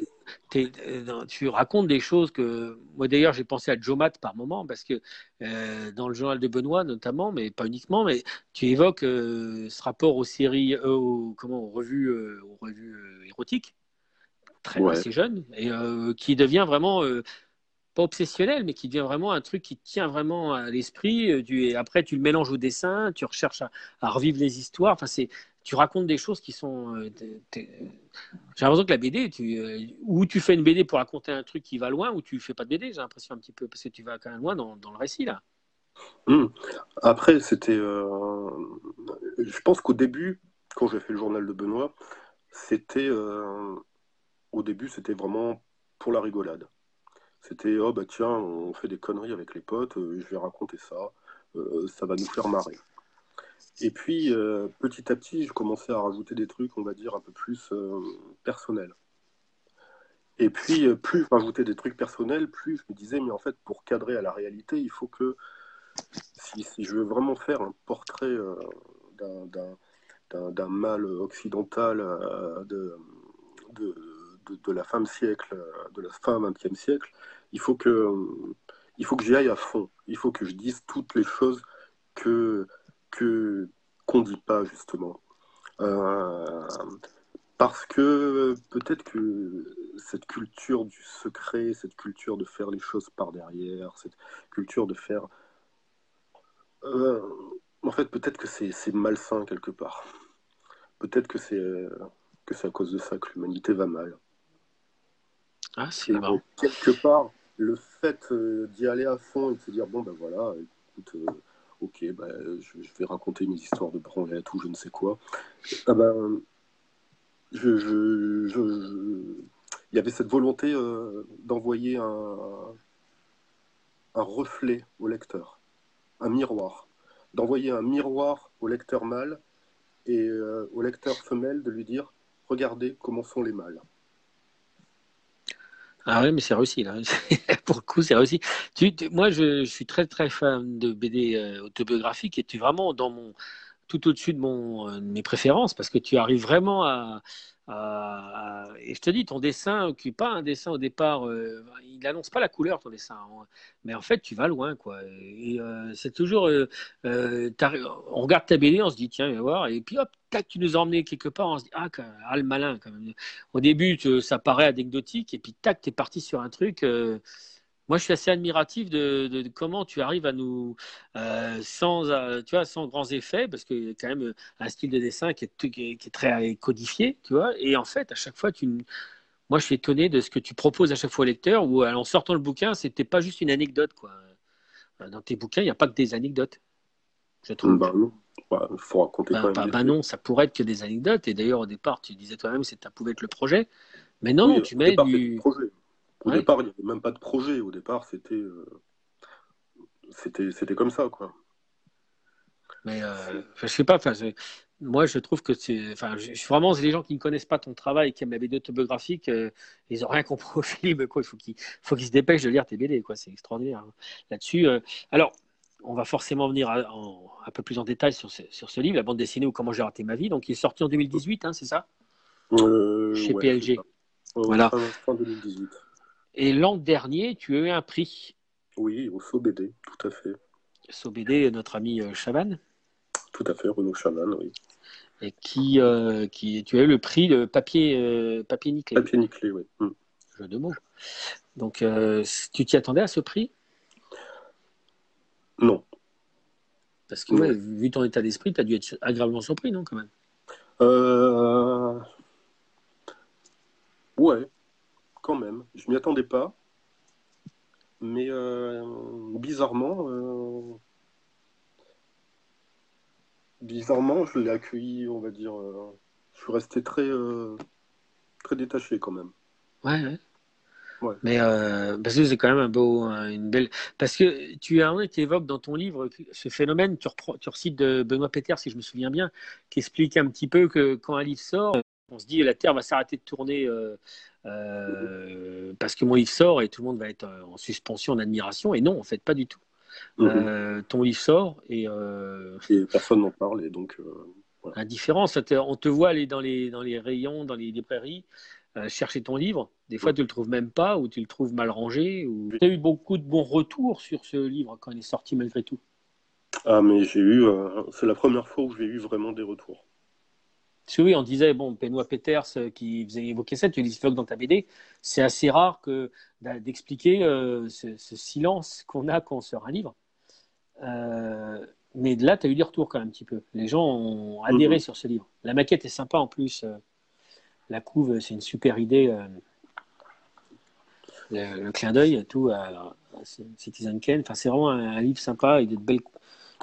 euh, tu racontes des choses que moi d'ailleurs j'ai pensé à Jomat par moment parce que euh, dans le journal de Benoît notamment, mais pas uniquement, mais tu évoques ce rapport aux séries, aux, comment, aux revues, aux revues érotiques, très assez jeune, et qui devient vraiment obsessionnel, mais qui devient vraiment un truc qui tient vraiment à l'esprit. Euh, après, tu le mélanges au dessin, tu recherches à, revivre les histoires. C'est, tu racontes des choses qui sont. Euh, j'ai l'impression que la BD, tu, euh, ou tu fais une BD pour raconter un truc qui va loin, ou tu fais pas de BD. J'ai l'impression un petit peu parce que tu vas quand même loin dans, dans le récit là. Hmm. Après, c'était. Je pense qu'au début, quand j'ai fait le journal de Benoît, c'était. Au début, c'était vraiment pour la rigolade. C'était, oh bah tiens, on fait des conneries avec les potes, euh, je vais raconter ça, euh, ça va nous faire marrer. Et puis, euh, petit à petit, je commençais à rajouter des trucs, on va dire, un peu plus personnels. Et puis, plus je rajoutais des trucs personnels, plus je me disais, mais en fait, pour cadrer à la réalité, il faut que, si, je veux vraiment faire un portrait d'un mâle occidental de, de, de, la fin de siècle, de la fin 20e siècle, il faut que, il faut que j'y aille à fond. Il faut que je dise toutes les choses que que qu'on dit pas justement. Euh, parce que peut-être que cette culture du secret, cette culture de faire les choses par derrière, cette culture de faire... Euh, en fait, peut-être que c'est malsain quelque part. Peut-être que c'est à cause de ça que l'humanité va mal. Ah, c'est Quelque part, le fait euh, d'y aller à fond et de se dire bon ben voilà, écoute, euh, ok, ben, je, vais raconter mes histoires de branlette ou je ne sais quoi. Ah ben, je, je, il y avait cette volonté euh, d'envoyer un, un reflet au lecteur, un miroir, d'envoyer un miroir au lecteur mâle et au lecteur femelle de lui dire regardez comment sont les mâles. Ah oui, mais c'est réussi là. Pour le coup, c'est réussi. Moi, je, suis très très fan de BD euh, autobiographiques et tu es vraiment dans mon tout au-dessus de, mon, de mes préférences parce que tu arrives vraiment à, et je te dis, ton dessin, qui pas un dessin au départ, euh, il n'annonce pas la couleur, ton dessin. Hein. Mais en fait, tu vas loin, quoi. Euh, c'est toujours. Euh, on regarde ta BD, on se dit, tiens, viens voir. Et puis, hop, tac, tu nous as quelque part, on se dit, ah, ah le malin, quand même. Au début, ça paraît anecdotique, et puis, tac, tu es parti sur un truc moi, je suis assez admiratif de, comment tu arrives à nous, euh, sans, euh, tu vois, sans grands effets, parce qu'il y a quand même un style de dessin qui est, qui est, très codifié, tu vois. Et en fait, à chaque fois, tu, moi, je suis étonné de ce que tu proposes à chaque fois au lecteur, où en sortant le bouquin, c'était pas juste une anecdote, quoi. Dans tes bouquins, il n'y a pas que des anecdotes, je trouve. Bah non, il faut raconter bah, bah, bah non, ça pourrait être que des anecdotes. Et d'ailleurs, au départ, tu disais toi-même que ça pouvait être le projet. Mais non, tu mets du. Au départ, il n'y avait même pas de projet. Au départ, c'était euh, c'était c'était comme ça, quoi. Mais euh, je sais pas. Moi, je trouve que c'est. Enfin, je, vraiment, les gens qui ne connaissent pas ton travail, qui aiment la BD autobiographique, euh, ils n'ont rien compris au film. Quoi. Il faut qu'ils faut qu'ils se dépêchent de lire tes BD. Quoi. C'est extraordinaire. Hein. Là-dessus. Euh, alors, on va forcément venir un peu plus en détail sur ce, sur ce livre, la bande dessinée ou comment j'ai raté ma vie. Donc, il est sorti en 2018, hein, c'est ça? Chez PLG. voilà. Fin 2018. Et l'an dernier, tu as eu un prix. Oui, au SOBD, tout à fait. SOBD, notre ami euh, Chavannes. Tout à fait, Renaud Chavannes, oui. Et qui, euh, qui, tu as eu le prix de papier, euh, papier nickelé. Papier nickelé, oui. Mm. Jeu de mots. Donc, tu t'y attendais à ce prix? Non. Parce que, vu ton état d'esprit, tu as dû être agréablement surpris, non, quand même? Euh... Ouais, quand même. Je m'y attendais pas. Mais euh, bizarrement, euh, bizarrement, je l'ai accueilli, on va dire. Euh, je suis resté très, très détaché quand même. Ouais, ouais. Ouais. Mais parce que c'est quand même un beau, une belle. Parce que tu as dans ton livre ce phénomène, tu, reprends, tu recites de Benoît Peter, si je me souviens bien, qui explique un petit peu que quand un livre sort, on se dit la Terre va s'arrêter de tourner euh, parce que mon livre sort et tout le monde va être euh, en suspension, en admiration. Et non, en fait, pas du tout. Mhm. Euh, ton livre sort et, personne n'en parle et donc voilà. indifférence. On te voit aller dans les, dans les rayons, dans les librairies, chercher ton livre. Des fois, tu le trouves même pas ou tu le trouves mal rangé. Ou... Tu as eu beaucoup de bons retours sur ce livre quand il est sorti malgré tout? Ah, mais j'ai eu. c'est la première fois où j'ai eu vraiment des retours. Parce que oui, on disait, bon, Benoît Peters euh, qui faisait évoquer ça, tu l'évoques dans ta BD, c'est assez rare que d'expliquer euh, ce, silence qu'on a quand on sort un livre. Euh, mais là, tu as eu des retours quand même un petit peu. Les gens ont adhéré mhm. sur ce livre. La maquette est sympa en plus. la couve, c'est une super idée. Le, clin d'œil, tout, à Citizen Kane. Enfin, c'est vraiment un, un, livre sympa et de belles,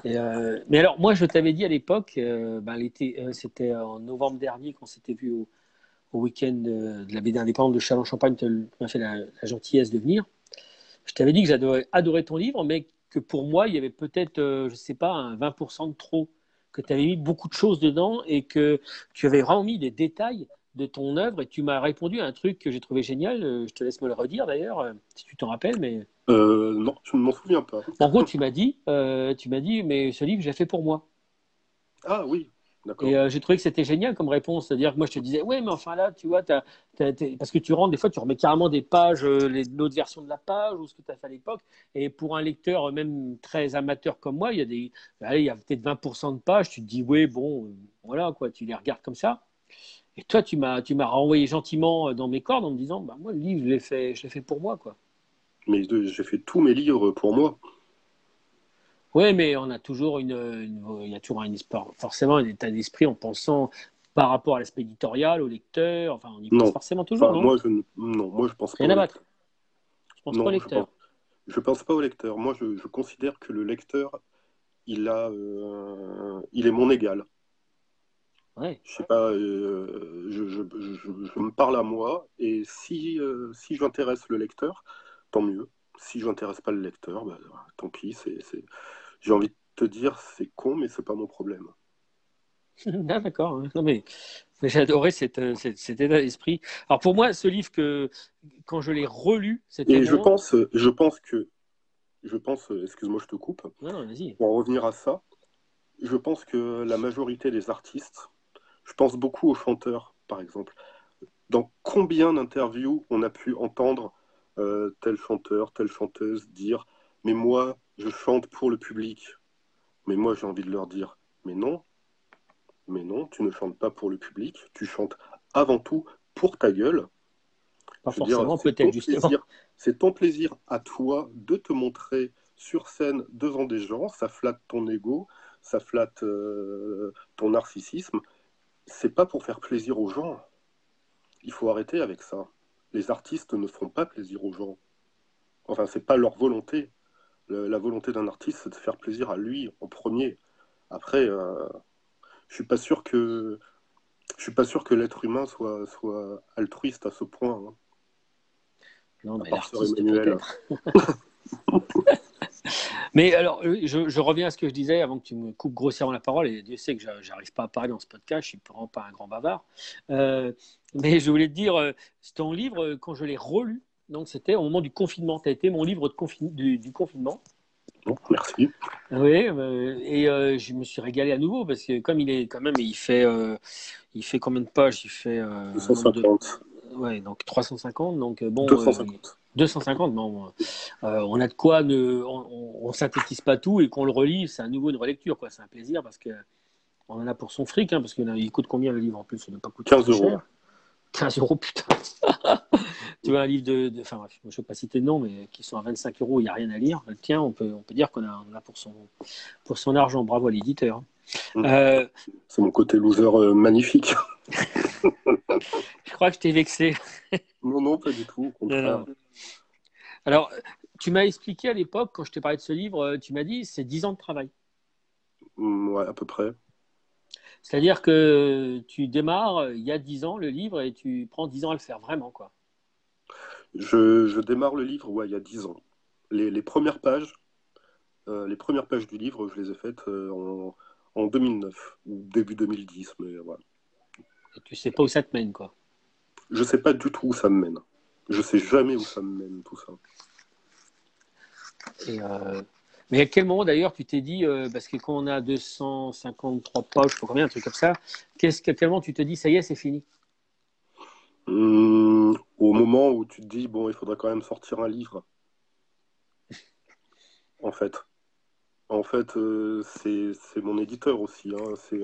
euh, mais alors, moi, je t'avais dit à l'époque, euh, ben, euh, c'était en novembre dernier, quand s'était vu au, week-end de, la BD indépendante de Chalon-Champagne, tu m'as fait la, gentillesse de venir. Je t'avais dit que j'adorais ton livre, mais que pour moi, il y avait peut-être, je ne sais pas, un 20% de trop, que tu avais mis beaucoup de choses dedans et que tu avais vraiment mis des détails de ton œuvre et tu m'as répondu à un truc que j'ai trouvé génial. Je te laisse me le redire d'ailleurs, si tu t'en rappelles, mais euh, non, je ne m'en souviens pas. En gros, tu m'as dit, euh, tu m'as dit, mais ce livre, j'ai fait pour moi. Ah oui, d'accord. Et euh, j'ai trouvé que c'était génial comme réponse. C'est-à-dire que moi, je te disais, ouais, mais enfin là, tu vois, parce que tu rentres, des fois, tu remets carrément des pages, l'autre version de la page ou ce que tu as fait à l'époque. Et pour un lecteur, même très amateur comme moi, il y a, des, il y a peut-être 20% de pages. Tu te dis, ouais, bon, voilà, quoi, tu les regardes comme ça. Et toi, tu m'as, tu m'as renvoyé gentiment dans mes cordes en me disant, bah, moi, le livre, je l'ai fait, je l'ai fait pour moi, quoi. Mais j'ai fait tous mes livres pour moi. Oui, mais on a toujours une, il y a toujours un forcément un état d'esprit en pensant par rapport à l'aspect éditorial, au lecteur. Enfin, on y pense forcément toujours. non, moi, je, non, moi, je pense pas. Rien à battre. Je pense pas au lecteur. Je pense, pense, pas au lecteur. Moi, je, je, considère que le lecteur, il a, euh, il est mon égal. Ouais. Je sais pas, euh, je, je, je, me parle à moi, et si, euh, si j'intéresse le lecteur, tant mieux. Si je n'intéresse pas le lecteur, bah, tant pis. C'est, J'ai envie de te dire, c'est con, mais c'est pas mon problème. ah, d'accord. Non, mais, adoré cet, euh, cet, état d'esprit. Alors pour moi, ce livre que quand je l'ai relu, c'était. Et je pense, je pense que, je pense, excuse-moi, je te coupe. Non, non, Pour en revenir à ça, je pense que la majorité des artistes, je pense beaucoup aux chanteurs, par exemple. Dans combien d'interviews on a pu entendre euh, tel chanteur, telle chanteuse dire Mais moi, je chante pour le public. Mais moi, j'ai envie de leur dire Mais non, mais non, tu ne chantes pas pour le public, tu chantes avant tout pour ta gueule. Pas forcément, peut-être justement. C'est ton plaisir à toi de te montrer sur scène devant des gens, ça flatte ton ego, ça flatte euh, ton narcissisme. C'est pas pour faire plaisir aux gens. Il faut arrêter avec ça. Les artistes ne font pas plaisir aux gens. Enfin, c'est pas leur volonté. la volonté d'un artiste, c'est de faire plaisir à lui en premier. Après, euh, je suis pas sûr que je suis pas sûr que l'être humain soit, soit altruiste à ce point. Hein. Non, mais l'artiste Mais alors, euh, je, reviens à ce que je disais avant que tu me coupes grossièrement la parole, et Dieu sait que j'arrive pas à parler dans ce podcast, je suis vraiment pas un grand bavard. Euh, mais je voulais te dire, euh, c'est ton livre, quand je l'ai relu, donc c'était au moment du confinement, tu as été mon livre de du, confinement. Bon, merci. Oui, et je me suis régalé à nouveau parce que comme il est quand même, il fait, il fait combien de pages? Il fait 250. Ouais, donc 350, donc bon. 250. 250, non. Euh, on a de quoi, ne, on, ne synthétise pas tout et qu'on le relit, c'est à nouveau une relecture, quoi. C'est un plaisir parce que on en a pour son fric, hein, parce qu'il coûte combien le livre en plus? Il pas coûter 15 euros. 15 euros, putain. tu vois, un livre de. Enfin, bref, je ne vais pas citer de nom, mais qui sont à 25 euros, il n'y a rien à lire. Le tien, on peut, on peut dire qu'on a, on a pour, son, pour son argent. Bravo à l'éditeur. Mmh. Euh, c'est mon côté loser euh, magnifique. je crois que je t'ai vexé. non, non, pas du tout. Alors, tu m'as expliqué à l'époque, quand je t'ai parlé de ce livre, euh, tu m'as dit c'est 10 ans de travail. Mm, ouais, à peu près. C'est-à-dire que tu démarres euh, il y a 10 ans le livre et tu prends 10 ans à le faire, vraiment, quoi. Je, démarre le livre, ouais, il y a 10 ans. Les, premières pages, euh, les premières pages du livre, je les ai faites en, 2009 ou début 2010, mais voilà. Et tu sais pas où ça te mène, quoi. Je sais pas du tout où ça me mène. Je sais jamais où ça me mène, tout ça. Euh, mais à quel moment d'ailleurs tu t'es dit, euh, parce que quand on a 253 pages, je sais pas combien, un truc comme ça, qu'est-ce qu'à quel moment tu te dis, ça y est, c'est fini? Hum, Au moment où tu te dis, bon, il faudrait quand même sortir un livre. en fait. En fait, euh, c'est mon éditeur aussi. Hein. C'est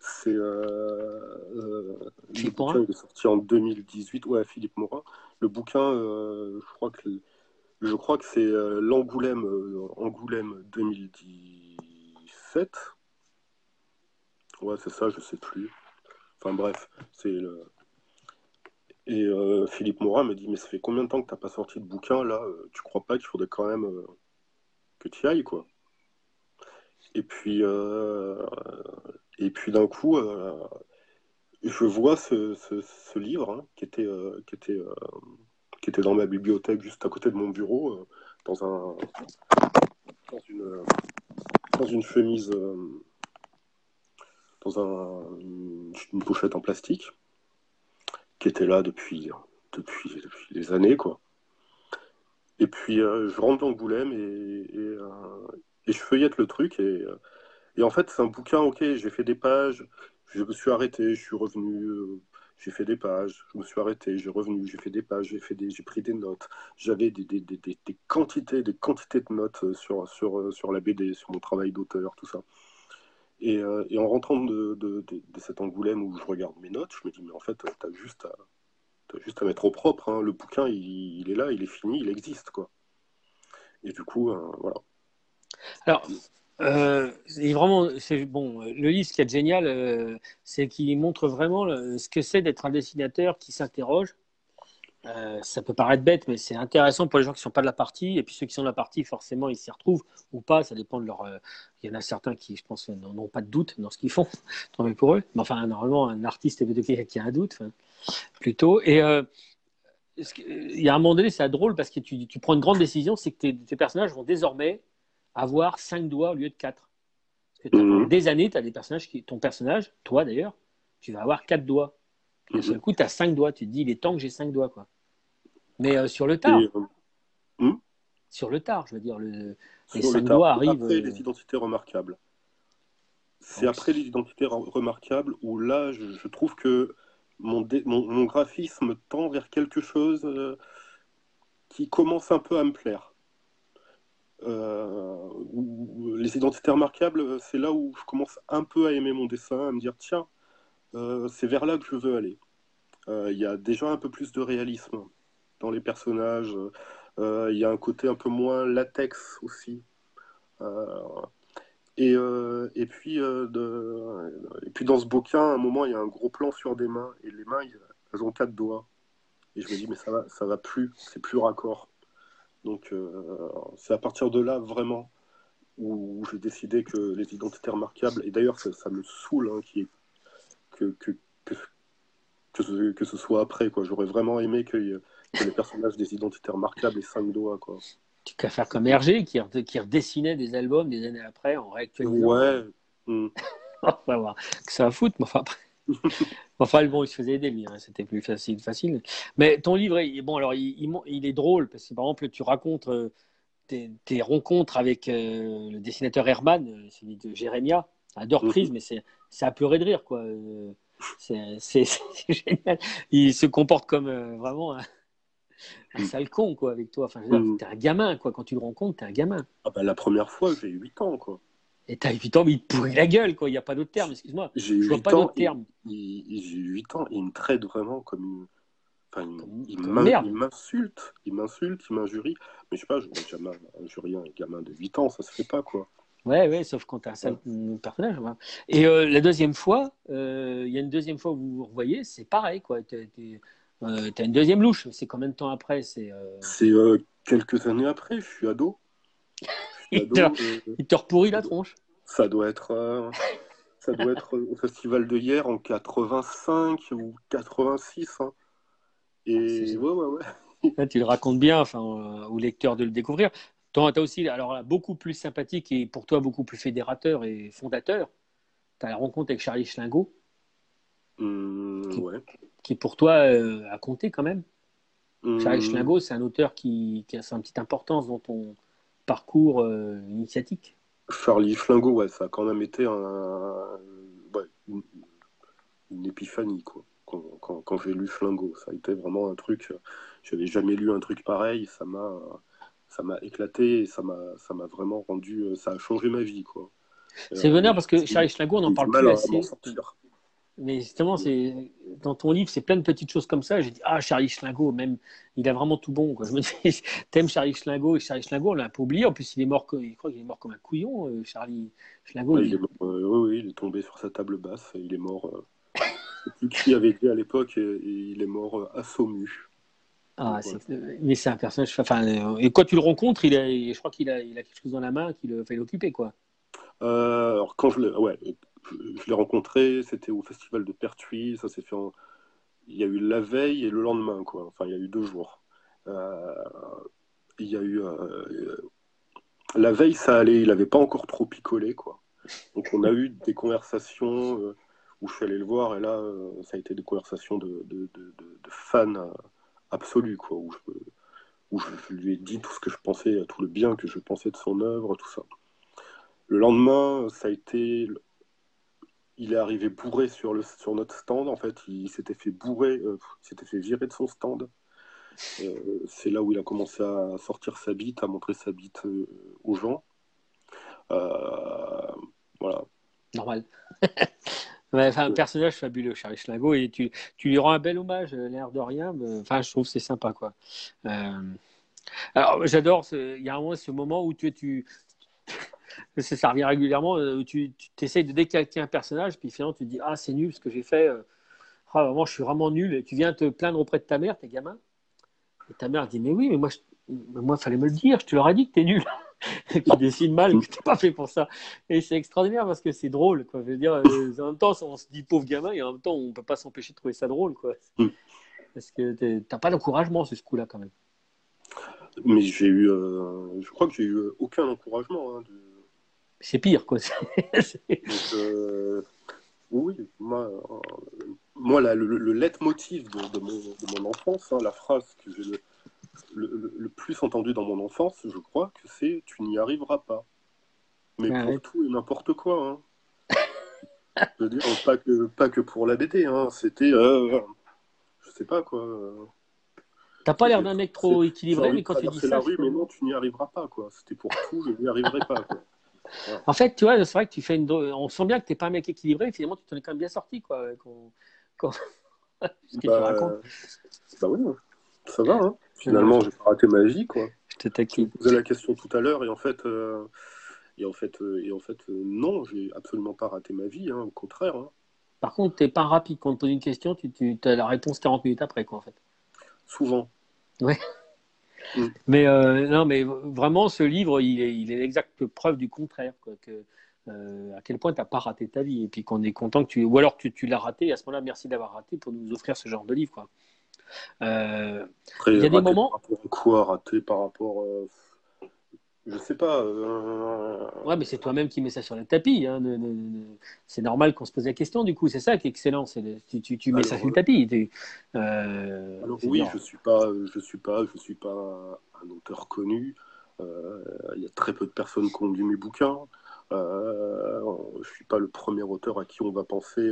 c'est euh, le bouquin est sorti en 2018. Ouais, Philippe Morin. Le bouquin, je crois que je crois que c'est euh, l'Angoulême euh, Angoulême 2017. Ouais, c'est ça, je sais plus. Enfin bref, c'est le. Et euh, Philippe Morin me dit Mais ça fait combien de temps que tu n'as pas sorti de bouquin là? Tu crois pas qu'il faudrait quand même que tu y ailles quoi? Et puis, et puis d'un coup, je vois ce, livre hein, qui était, qui était qui était dans ma bibliothèque juste à côté de mon bureau, euh, dans, un, dans, une, chemise, euh, dans un, une pochette en plastique, qui était là depuis, depuis, depuis des années. Quoi. Et puis euh, je rentre dans Boulem et, et, et, je feuillette le truc. Et, et en fait, c'est un bouquin, ok, j'ai fait des pages, je me suis arrêté, je suis revenu j'ai fait des pages, je me suis arrêté, j'ai revenu, j'ai fait des pages, j'ai fait des, j'ai pris des notes. J'avais des, quantités, des quantités de notes euh, sur, sur, euh, sur la BD, sur mon travail d'auteur, tout ça. Et, euh, en rentrant de, de, de, cet Angoulême où je regarde mes notes, je me dis, mais en fait, tu as juste à, juste à mettre au propre. Hein. Le bouquin, il, il, est là, il est fini, il existe. quoi. Et du coup, voilà. Alors, euh, vraiment, c'est bon. Le livre, ce qui est génial, euh, c'est qu'il montre vraiment ce que c'est d'être un dessinateur qui s'interroge. Euh, ça peut paraître bête, mais c'est intéressant pour les gens qui ne sont pas de la partie. Et puis ceux qui sont de la partie, forcément, ils s'y retrouvent ou pas. Ça dépend de leur. Euh, il y en a certains qui, je pense, n'ont pas de doute dans ce qu'ils font. Tant mieux pour eux. Mais enfin, normalement, un artiste est plutôt quelqu'un qui a un doute, plutôt. Et il y a un moment donné, c'est drôle parce que tu, prends une grande décision, c'est que tes personnages vont désormais avoir cinq doigts au lieu de quatre. Parce que mhm. des années, tu as des personnages qui. Ton personnage, toi d'ailleurs, tu vas avoir quatre doigts. D'un mhm. coup, tu as cinq doigts. Tu te dis, il est temps que j'ai cinq doigts. Quoi. Mais euh, sur le tard. Euh, hmm? Sur le tard, je veux dire, le, les cinq doigts arrivent. Après, euh, des identités remarquables. c'est après les identités remarquables où là, je, trouve que mon, mon, graphisme tend vers quelque chose euh, qui commence un peu à me plaire. Euh, les identités remarquables, c'est là où je commence un peu à aimer mon dessin, à me dire tiens, euh, c'est vers là que je veux aller. Il y a déjà un peu plus de réalisme dans les personnages. Il y a un côté un peu moins latex aussi. Euh, euh, et puis dans ce bouquin, à un moment, il y a un gros plan sur des mains, et les mains, elles ont quatre doigts. Et je me dis, mais ça va, ça va plus, c'est plus raccord. Donc euh, c'est à partir de là, vraiment, où, j'ai décidé que les identités remarquables, et d'ailleurs ça, me saoule hein, qui que, que, que, que, ce, soit après. Quoi. J'aurais vraiment aimé que, que les personnages des identités remarquables aient cinq doigts. Quoi. Tu peux faire comme Hergé qui, qui redessinait des albums des années après en réactualisant. Ouais. Mm. On va voir que ça va foutre, mais enfin. enfin, bon, il se faisait aider, lui, hein, c'était plus facile, facile. Mais ton livre, il, bon, alors, il, il, est drôle parce que par exemple, tu racontes euh, tes, tes, rencontres avec euh, le dessinateur Herman, euh, celui de Jérémia, à deux reprises, mm-hmm. mais c'est à pleurer de rire, quoi. C'est génial. Il se comporte comme vraiment un sale con, quoi, avec toi. Enfin, mm. t'es un gamin, quoi. Quand tu le rencontres, t'es un gamin. Ah bah, la première fois, j'ai 8 ans, quoi. Et t'as 8 ans, mais il te pourrit la gueule, quoi. Il n'y a pas d'autre terme, excuse-moi. J'ai vois pas d'autre terme. J'ai 8 ans, et il me traite vraiment comme une. Enfin, il, m'insulte, il m'insulte, il m'injurie. Mais je sais pas, je jamais injurier un gamin de 8 ans, ça se fait pas, quoi. Ouais, ouais, sauf quand t'as un sale personnage. Et euh, la deuxième fois, euh, il y a une deuxième fois où vous vous revoyez, c'est pareil, quoi. Euh, tu as une deuxième louche. C'est combien de temps après? C'est quelques années après. Je suis ado. Il, te, repourrit la tronche. Ça doit être. Ça doit être au festival de hier en 85 ou 86. Hein. Et ah, ouais, ouais, ouais. tu le racontes bien enfin, au lecteur de le découvrir. Tu as aussi, alors beaucoup plus sympathique et pour toi beaucoup plus fédérateur et fondateur. Tu as la rencontre avec Charlie Schlingo. Mmh, qui pour toi euh, a compté quand même Charles hmm. Schlingo, c'est un auteur qui, a une petite importance dans ton parcours euh, initiatique. Charlie Schlingo, ouais, ça a quand même été un, une, épiphanie, quoi. Quand, j'ai lu Schlingo, ça a été vraiment un truc. Je n'avais jamais lu un truc pareil. Ça m'a, ça m'a éclaté et ça m'a, ça m'a vraiment rendu. Ça a changé ma vie, quoi. C'est euh, parce que Charlie Schlingo, on n'en parle plus assez. Mais justement, c'est dans ton livre, c'est plein de petites choses comme ça. J'ai dit, ah, Charlie Schlingo, même, il a vraiment tout bon. Quoi. Je me dis, t'aimes Charlie Schlingo et Charlie Schlingo, on l'a un peu oublié. En plus, il est mort, il croit qu'il est mort comme un couillon, euh, Charlie Schlingo. Oui, il... Est oui, il est tombé sur sa table basse. Il est mort. Euh... plus qui avait dit à l'époque, et, il est mort euh, assommu. Ah, mais c'est un personnage. Enfin, euh, et quand tu le rencontres, il a, je crois qu'il a, il a quelque chose dans la main qu'il fait l'occuper, quoi. alors quand je le, ouais, je l'ai rencontré, c'était au festival de Pertuis, ça s'est fait Il y a eu la veille et le lendemain, quoi. Enfin, il y a eu deux jours. Euh, il y a eu... Euh, la veille, ça allait, il n'avait pas encore trop picolé, quoi. Donc on a eu des conversations euh, où je suis allé le voir, et là, ça a été des conversations de, de, de, fans absolus, quoi, où je, où je lui ai dit tout ce que je pensais, tout le bien que je pensais de son œuvre, tout ça. Le lendemain, ça a été il est arrivé bourré sur, le, sur notre stand. En fait, il s'était fait bourrer, euh, il s'était fait virer de son stand. Euh, c'est là où il a commencé à sortir sa bite, à montrer sa bite euh, aux gens. voilà. Normal. un personnage fabuleux, Charlie Schlingo, et tu, tu, lui rends un bel hommage, l'air de rien. Enfin, je trouve que c'est sympa, quoi. alors, j'adore, il y a un moment, ce moment où tu, tu, ça revient régulièrement. Euh, tu, tu essayes de décalquer un personnage, puis finalement tu te dis Ah, c'est nul ce que j'ai fait. Euh, ah, vraiment, je suis vraiment nul. Et tu viens te plaindre auprès de ta mère, tes gamins. Et ta mère dit Mais oui, mais moi, moi, il fallait me le dire. Je te leur ai dit que t'es nul. tu dessines mal, que t'es pas fait pour ça. Et c'est extraordinaire parce que c'est drôle. Quoi. Je veux dire, euh, en même temps, on se dit pauvre gamin, et en même temps, on peut pas s'empêcher de trouver ça drôle. Quoi. Mm. Parce que t'as pas d'encouragement, ce coup-là, quand même. Mais j'ai eu, je crois que j'ai eu aucun encouragement hein, de, c'est pire, quoi. Euh, oui, moi, moi le, le leitmotiv de, mon, enfance, hein, la phrase que j'ai le, plus entendue dans mon enfance, je crois que c'est Tu n'y arriveras pas. Mais pour tout et n'importe quoi. Hein. je veux dire, pas que, pas que pour la BD, hein. c'était, euh, je sais pas quoi. T'as pas l'air d'un mec trop équilibré, mais quand tu dis ça. la rue, mais non, tu n'y arriveras pas, quoi. C'était pour tout, je n'y arriverai pas, quoi. En fait, tu vois, c'est vrai que tu fais une. On sent bien que tu n'es pas un mec équilibré, finalement, tu t'en es quand même bien sorti, quoi. Quand... Ce que bah... tu racontes. Bah oui, ça va, hein. Finalement, j'ai pas raté ma vie, quoi. Je t'ai taquine. Je posais la question tout à l'heure, et en fait. Euh, et en fait, euh, et en fait euh, non, j'ai absolument pas raté ma vie, hein, au contraire. Hein. Par contre, tu n'es pas rapide quand on te pose une question, tu, tu as la réponse 40 minutes après, quoi, en fait. Souvent. Ouais. Mm. Mais euh, non, mais vraiment, ce livre, il est, il est l'exacte preuve du contraire, quoi, que, euh, à quel point tu n'as pas raté ta vie, et puis qu'on est content que tu, ou alors tu, tu l'as raté, et à ce moment-là, merci d'avoir raté pour nous offrir ce genre de livre, quoi. Euh, il y a des moments. Par rapport à quoi raté par rapport je sais pas. Euh... Ouais, mais c'est toi-même qui mets ça sur le tapis. Hein. C'est normal qu'on se pose la question, du coup. C'est ça qui est excellent. Tu, tu, tu, mets ça sur le tapis. Euh... Alors, oui, je suis pas, je suis pas, je suis pas un auteur connu. Euh, il y a très peu de personnes qui ont lu mes bouquins. Je suis pas le premier auteur à qui on va penser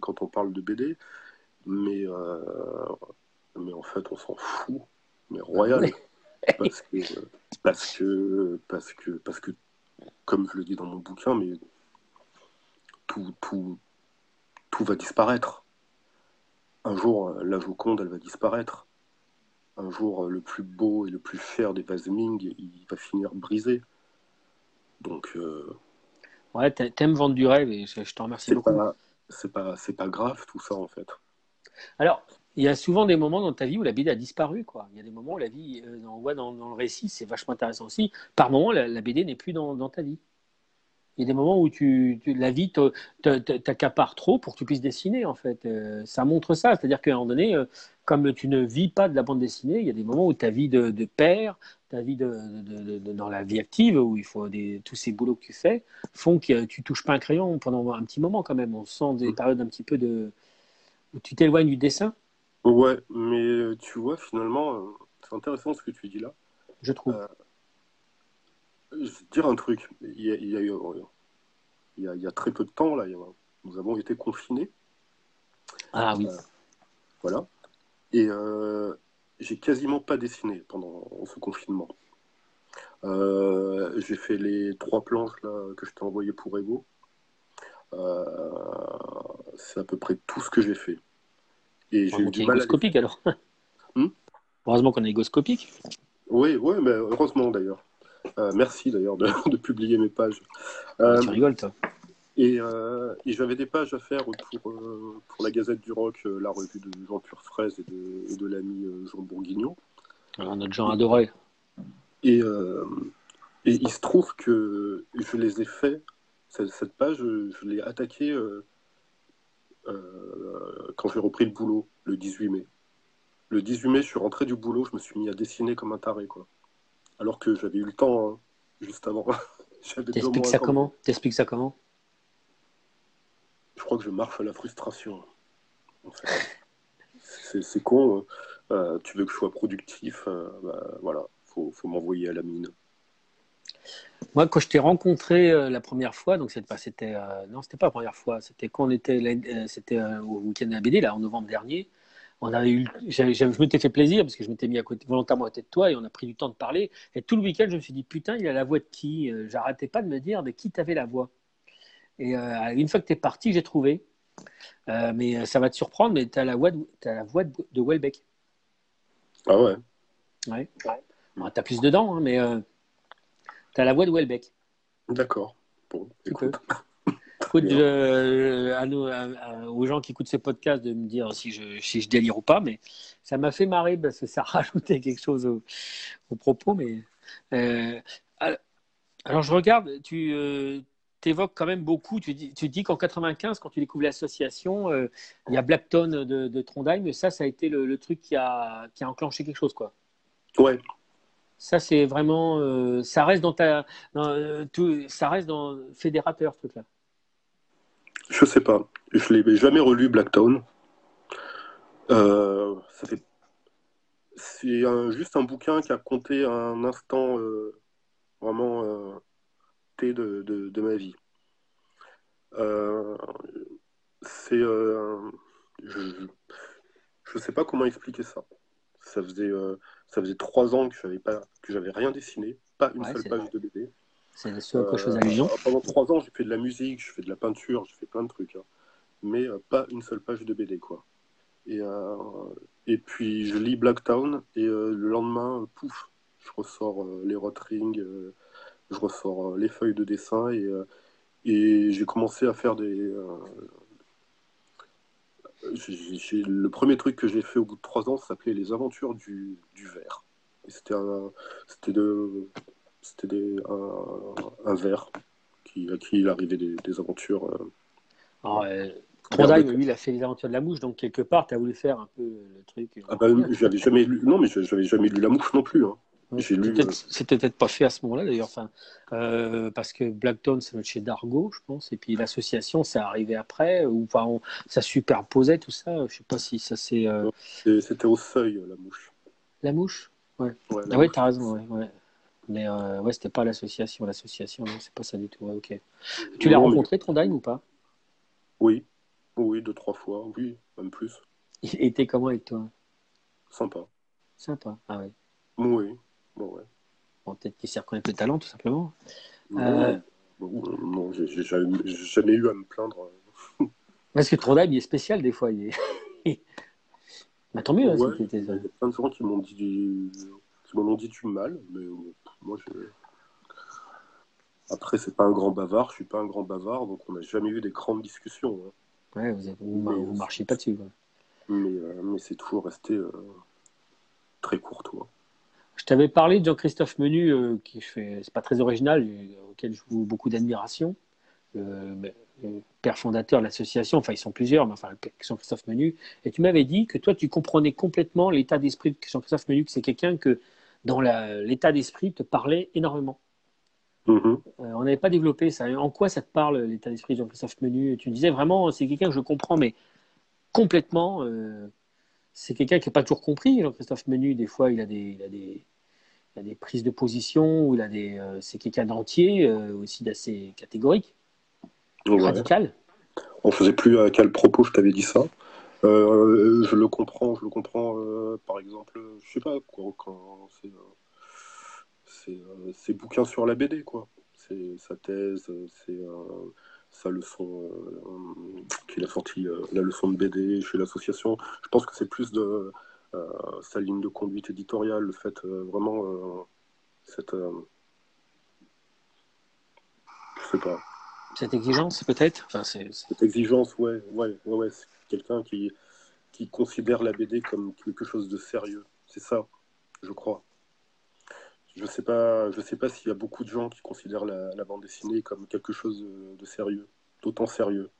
quand on parle de BD. Mais, mais en fait, on s'en fout. Mais royal. parce que, parce que, parce que, parce que, comme je le dis dans mon bouquin, mais tout, tout, tout va disparaître. Un jour, la Joconde, elle va disparaître. Un jour, le plus beau et le plus cher des vases Ming, il va finir brisé. Donc. Euh, ouais, t'aimes vendre du rêve et je, t'en remercie beaucoup. c'est pas, c'est pas grave tout ça en fait. Alors, il y a souvent des moments dans ta vie où la BD a disparu. Quoi. Il y a des moments où la vie, euh, on voit dans, le récit, c'est vachement intéressant aussi. Par moments, la, BD n'est plus dans, ta vie. Il y a des moments où tu, la vie t'accapare trop pour que tu puisses dessiner, en fait. Euh, ça montre ça. C'est-à-dire qu'à un moment donné, euh, comme tu ne vis pas de la bande dessinée, il y a des moments où ta vie de, père, ta vie de, dans la vie active, où il faut des, tous ces boulots que tu fais, font que tu touches pas un crayon pendant un petit moment quand même. On sent des mmh. périodes un petit peu de... où tu t'éloignes du dessin. Ouais, mais euh, tu vois, finalement, euh, c'est intéressant ce que tu dis là. Je trouve. Euh, je vais te dire un truc. Il y a, il y a, il y a, il y a très peu de temps, là, nous avons été confinés. Ah oui. voilà. Et j'ai quasiment pas dessiné pendant ce confinement. j'ai fait les trois planches là, que je t'ai envoyées pour Ego. c'est à peu près tout ce que j'ai fait. Et j'ai eu du mal alors. Hmm heureusement qu'on est égoscopique. Oui, oui, mais heureusement d'ailleurs. Euh, merci d'ailleurs de, publier mes pages. Euh, tu rigoles, toi. Et, euh, et j'avais des pages à faire pour, pour la Gazette du Rock, la revue de Jean Pure Fraise et de, de l'ami Jean Bourguignon. Alors, notre Jean adoré. Et, et il se trouve que je les ai faits, cette, cette page, je l'ai attaquée euh, quand j'ai repris le boulot, le 18 mai. Le 18 mai, je suis rentré du boulot, je me suis mis à dessiner comme un taré, quoi. Alors que j'avais eu le temps hein, juste avant. T'expliques ça comment? T'expliques ça comment? Je crois que je marche à la frustration. C'est con. Hein. Euh, tu veux que je sois productif, euh, bah, voilà, faut, faut m'envoyer à la mine. Moi, quand je t'ai rencontré euh, la première fois, donc c'était pas, c'était, euh, non, c'était pas la première fois, c'était quand on était, euh, c'était au week-end de la BD, là, en novembre dernier. On avait eu, je m'étais fait plaisir parce que je m'étais mis à côté, volontairement à côté de toi et on a pris du temps de parler. Et tout le week-end, je me suis dit, putain, il a la voix de qui? J'arrêtais pas de me dire, de qui t'avais la voix? Et une fois que tu es parti, j'ai trouvé. mais ça va te surprendre, mais tu as la voix de, as la voix de, Welbeck. Ah ouais Ouais. ouais. tu as plus dedans, hein, mais tu la voix de Welbeck. D'accord. Bon, écoute. écoute aux gens qui écoutent ces podcasts de me dire si je, si je délire ou pas, mais ça m'a fait marrer parce que ça rajoutait quelque chose au, propos. Mais euh, alors je regarde, tu euh, évoques quand même beaucoup. Tu dis, tu dis qu'en 95, quand tu découvres l'association, euh, il y a Blackton de, de, Trondheim. Ça, ça a été le, le, truc qui a, qui a enclenché quelque chose, quoi. Ouais, ça, c'est vraiment. Euh, ça reste dans ta. Euh, tout, ça reste dans fédérateur, ce truc-là. Je sais pas. Je l'ai jamais relu, Blacktown. Euh, c'est juste un bouquin qui a compté un instant vraiment T de, de, ma vie. c'est. je ne sais pas comment expliquer ça. Ça faisait, ça faisait trois ans que j'avais pas que j'avais rien dessiné, pas une seule page de BD. C'est la seule chose allusion. Pendant trois ans, j'ai fait de la musique, je fais de la peinture, j'ai fait plein de trucs, hein. mais pas une seule page de BD quoi. Et, et puis je lis Blacktown et le lendemain, pouf, je ressors les rotring, je ressors les feuilles de dessin et, et j'ai commencé à faire des. Le premier truc que j'ai fait au bout de trois ans s'appelait Les Aventures du, du verre. C'était un, c'était de, c'était un, verre qui, à qui il arrivait des, aventures. Alors, Trondheim, lui, il a fait les aventures de la mouche, donc quelque part, tu as voulu faire un peu le truc. Ah bah, j'avais jamais lu, non, mais j'avais jamais lu la mouche non plus. Hein. Euh, c'était peut-être pas fait à ce moment-là d'ailleurs, enfin, euh, parce que Blackton c'est notre chez Dargo, je pense, et puis l'association c'est arrivé après, ou enfin, ça superposait tout ça. Je sais pas si ça c'est. Euh, c'était au seuil la mouche. La mouche, ouais. ouais ah ouais, t'as raison, ouais. ouais. Mais ouais, c'était pas l'association, l'association, non, c'est pas ça du tout. ok. Tu l'as rencontré Trondheim ou pas? Oui, oui, deux trois fois, oui, même plus. Il était comment avec toi? Sympa. Sympa, ah ouais. Oui. Bon, ouais. Bon, Peut-être qu'il s'est le talent, tout simplement. Non, euh... j'ai jamais, jamais, eu à me plaindre. Parce que Trondheim, il est spécial des fois. Il est... bah, tant mieux. Hein, ouais, il y a plein de gens qui m'ont dit, qui ont dit du mal, mais moi, je... Après, c'est pas un grand bavard, je suis pas un grand bavard, donc on n'a jamais eu des grandes discussions. Hein. Ouais, vous, vous, marchez pas dessus. Quoi. Mais, euh, mais c'est toujours resté euh, très courtois. Je t'avais parlé de Jean-Christophe Menu, euh, qui fait, c'est pas très original, euh, auquel je vous beaucoup d'admiration. Euh, le père fondateur de l'association, enfin ils sont plusieurs, mais enfin Jean-Christophe Menu. Et tu m'avais dit que toi tu comprenais complètement l'état d'esprit de Jean-Christophe Menu, que c'est quelqu'un que dans l'état d'esprit te parlait énormément. Mm-hmm. on n'avait pas développé ça. En quoi ça te parle l'état d'esprit de Jean-Christophe Menu? Tu disais vraiment c'est quelqu'un que je comprends, mais complètement c'est quelqu'un qui n'a pas toujours compris. Jean-Christophe Menu, des fois, il a des, il a des, il a des prises de position, ou il a des, euh, c'est quelqu'un d'entier, euh, aussi d'assez catégorique, radical. On ne faisait plus à quel propos je t'avais dit ça. Euh, je le comprends, je le comprends, par exemple, je sais pas, quoi, quand c'est ses bouquins sur la BD, quoi. C'est sa thèse, c'est sa leçon euh, qu'il a sorti euh, la leçon de BD chez l'association. Je pense que c'est plus de euh, sa ligne de conduite éditoriale, le fait vraiment cette je sais pas. Cette exigence, peut-être? Enfin, Cette exigence, ouais, ouais, ouais, ouais. c'est quelqu'un qui, qui considère la BD comme quelque chose de sérieux. C'est ça, je crois. Je sais pas, sais pas s'il y a beaucoup de gens qui considèrent la, bande dessinée comme quelque chose de, sérieux, d'autant sérieux.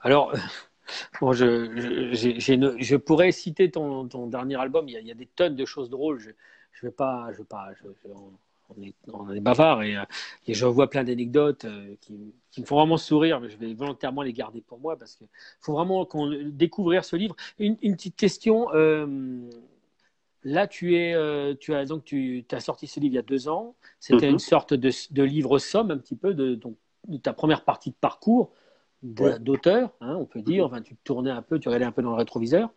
Alors, bon, je, je, pourrais citer ton, dernier album. Il y, a, des tonnes de choses drôles. Je, je vais pas, je vais pas. on, est, on est bavard et, je vois plein d'anecdotes euh, qui, me font vraiment sourire, mais je vais volontairement les garder pour moi parce qu'il faut vraiment qu'on découvrir ce livre. Une, petite question. Euh, Là, tu es, euh, tu as donc tu as sorti ce livre il y a deux ans. C'était mhm. une sorte de, livre somme un petit peu de, ta première partie de parcours d'auteur, hein, on peut dire. Mhm. Enfin, tu tournais un peu, tu regardais un peu dans le rétroviseur.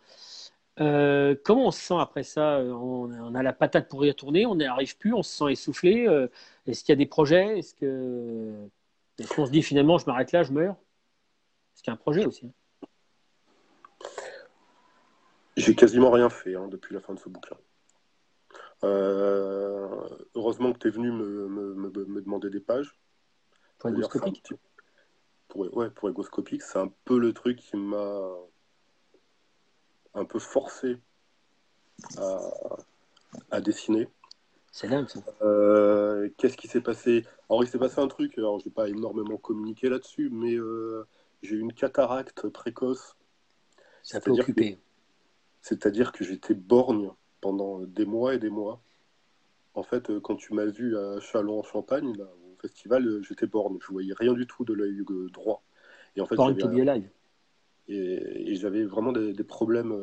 Euh, comment on se sent après ça? On, a la patate pour y retourner, on n'y arrive plus, on se sent essoufflé. Euh, est-ce qu'il y a des projets? Est-ce que qu'on se dit finalement je m'arrête là, je meurs? Est-ce qu'il y a un projet aussi hein? J'ai quasiment rien fait hein, depuis la fin de ce bouquin. Euh, heureusement que tu es venu me, me, demander des pages. Pour égoscopique pour, Ouais, pour égoscopique, c'est un peu le truc qui m'a un peu forcé à, dessiner. C'est dingue ça. Euh, qu'est-ce qui s'est passé? Alors il s'est passé un truc, alors je n'ai pas énormément communiqué là-dessus, mais euh, j'ai eu une cataracte précoce. Ça peut occuper. C'est-à-dire que j'étais borgne pendant des mois et des mois. En fait, euh, quand tu m'as vu à Chalon en Champagne, au festival, euh, j'étais borgne. Je voyais rien du tout de l'œil euh, droit. Et en fait, live. Et, j'avais vraiment des, problèmes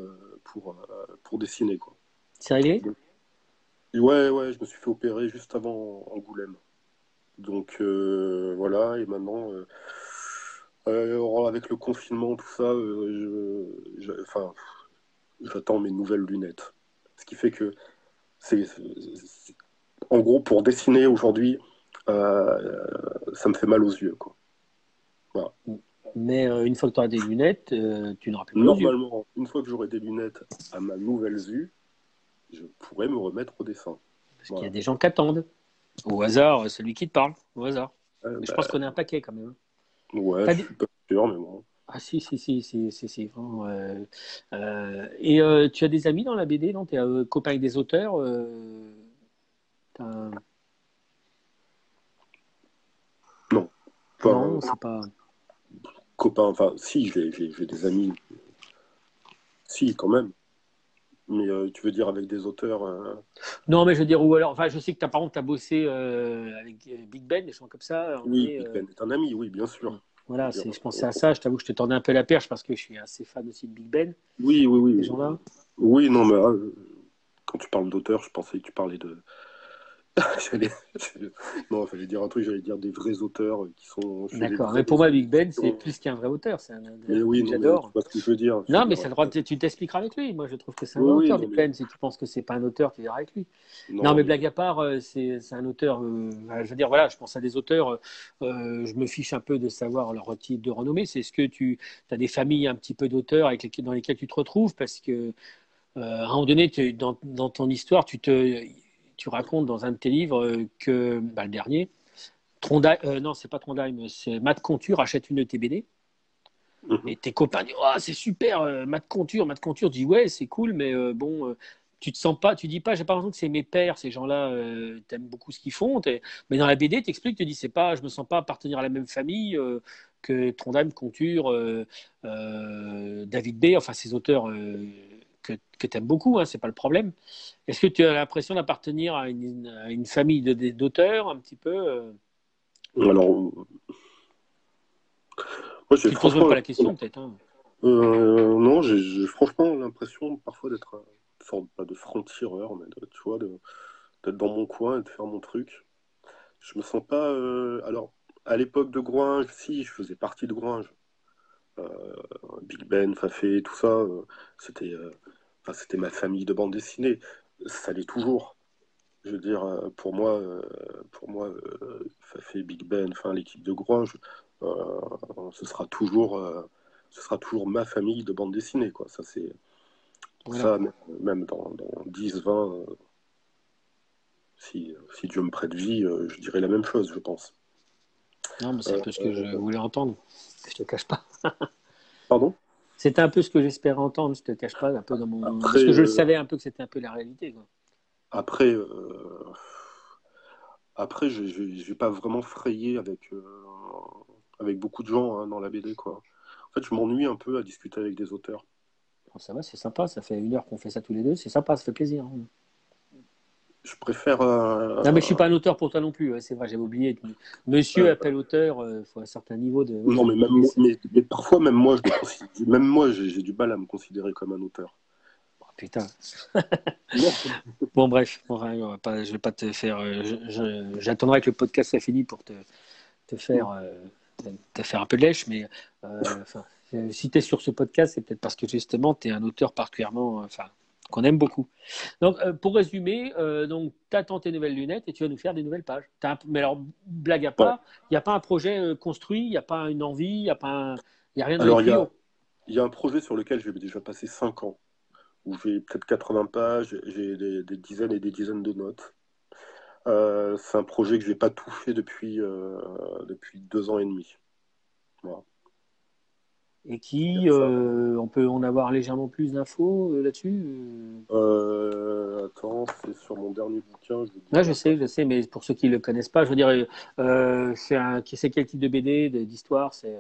pour, pour dessiner. Quoi. C'est réglé? Ouais, ouais, je me suis fait opérer juste avant Angoulême. Donc voilà, et maintenant, avec le confinement, tout ça, enfin, j'attends mes nouvelles lunettes. Ce qui fait que c'est, en gros, pour dessiner aujourd'hui, euh, ça me fait mal aux yeux. Quoi. Mais euh, une fois que tu auras des lunettes, euh, tu n'auras plus Normalement, une fois que j'aurai des lunettes à ma nouvelle vue, je pourrais me remettre au dessin. Parce qu'il y a des gens qui attendent. Au hasard, celui qui te parle. Au hasard. je bah, pense qu'on est un paquet quand même. Ouais, je suis pas sûr, mais bon. Ah si, si, si, si, si, si et tu as des amis dans la BD, non? Tu es copain avec des auteurs Non. non, c'est pas. Copain, enfin, si, j'ai des amis. Si, quand même. Mais euh, tu veux dire avec des auteurs euh, Non, mais je veux dire, ou alors, enfin, je sais que ta parent, tu as bossé euh, avec Big Ben, des gens comme ça. Oui, Big Ben est un ami, oui, bien sûr. Voilà, je pensais à ça. Je t'avoue que je te tordais un peu la perche parce que je suis assez fan aussi de Big Ben. Oui, oui, oui. Ces gens-là. Oui, non, mais quand tu parles d'auteur, je pensais que tu parlais de, non, fallait dire un truc, j'allais dire des vrais auteurs qui sont. D'accord, mais pour moi, Big Ben, c'est plus qu'un vrai auteur. C'est un mais oui, j'adore. ce que je veux dire. Non, mais ça droit, tu t'expliqueras avec lui. Moi, je trouve que c'est un auteur, Big Ben. Si tu penses que c'est pas un auteur, tu verras avec lui. Non, mais, blague à part, euh, c'est un auteur. Euh, je veux dire, voilà, je pense à des auteurs. Euh, je me fiche un peu de savoir leur type de renommée. C'est ce que tu as des familles un petit peu d'auteurs dans lesquelles tu te retrouves parce que. à un moment donné, dans, dans ton histoire, tu te, tu racontes dans un de tes livres euh, que bah, le dernier, Trondheim, euh, non, c'est pas Trondheim, c'est Matt Conture achète une de tes BD. Mhm. Et tes copains disent oh, c'est super, euh, Matt Conture. Matt Conture dit ouais, c'est cool, mais bon, tu te sens pas, tu dis pas, j'ai pas l'impression que c'est mes pères, ces gens-là, t'aimes beaucoup ce qu'ils font. Mais dans la BD, tu expliques, tu dis c'est pas, je me sens pas appartenir à la même famille que Trondheim, Conture, David B, enfin ces auteurs que, tu aimes beaucoup, hein, c'est pas le problème. Est-ce que tu as l'impression d'appartenir à une, famille d'auteurs un petit peu euh? Alors, moi, tu ne poses pas la question peut-être. Hein. Euh, non, j'ai franchement l'impression parfois d'être pas de franc-tireur, mais de, tu vois, d'être dans mon coin et de faire mon truc. Je me sens pas. Euh, alors, à l'époque de Grouinge, si, je faisais partie de Grouinge. Big Ben, Fafé, tout ça, c'était c'était ma famille de bande dessinée. Ça l'est toujours. Je veux dire, euh, pour moi, euh, pour moi, euh, fait Big Ben, enfin l'équipe de Grange, ce sera toujours, ce sera toujours ma famille de bande dessinée, quoi. Ça c'est, ça même dans, 10, 20, si, si Dieu me prête vie, je dirais la même chose, je pense. Non, mais c'est ce que je voulais entendre. Je te cache pas. Pardon? C'était un peu ce que j'espérais entendre, je te cache pas, un peu dans mon. Parce que je le euh, savais un peu que c'était un peu la réalité. Après, euh... après, je n'ai pas vraiment frayé avec, euh, avec beaucoup de gens hein, dans la BD. Quoi. En fait, je m'ennuie un peu à discuter avec des auteurs. ça va, c'est sympa, ça fait une heure qu'on fait ça tous les deux, c'est sympa, ça fait plaisir. Hein je préfère. Euh, non, mais je suis pas un auteur pour toi non plus. C'est vrai, j'avais oublié. Monsieur euh, appelle auteur, il euh, faut un certain niveau de. Non, mais, même, mais, parfois, même moi, même moi, j'ai du mal à me considérer comme un auteur. Oh, putain. bon, bref, je pas, je vais pas te faire. J'attendrai que le podcast soit fini pour te, te faire, te faire un peu de lèche, mais si tu es sur ce podcast, c'est peut-être parce que justement, tu es un auteur particulièrement. Enfin, qu'on aime beaucoup. Donc, euh, pour résumer, euh, donc, tu attends tes nouvelles lunettes et tu vas nous faire des nouvelles pages. Mais alors, blague à part, il n'y a pas un projet euh, construit, il n'y a pas une envie, il n'y a, pas y a rien de Alors, il y, a un projet sur lequel j'ai déjà passé 5 ans, où j'ai peut-être 80 pages, j'ai des, dizaines et des dizaines de notes. c'est un projet que je n'ai pas touché depuis, depuis deux ans et demi. Voilà et qui, euh, on peut en avoir légèrement plus d'infos euh, là-dessus euh Attends, c'est sur mon dernier bouquin. Je, je sais, je sais, mais pour ceux qui ne le connaissent pas, je veux dire, c'est quel type de BD, d'histoire c'est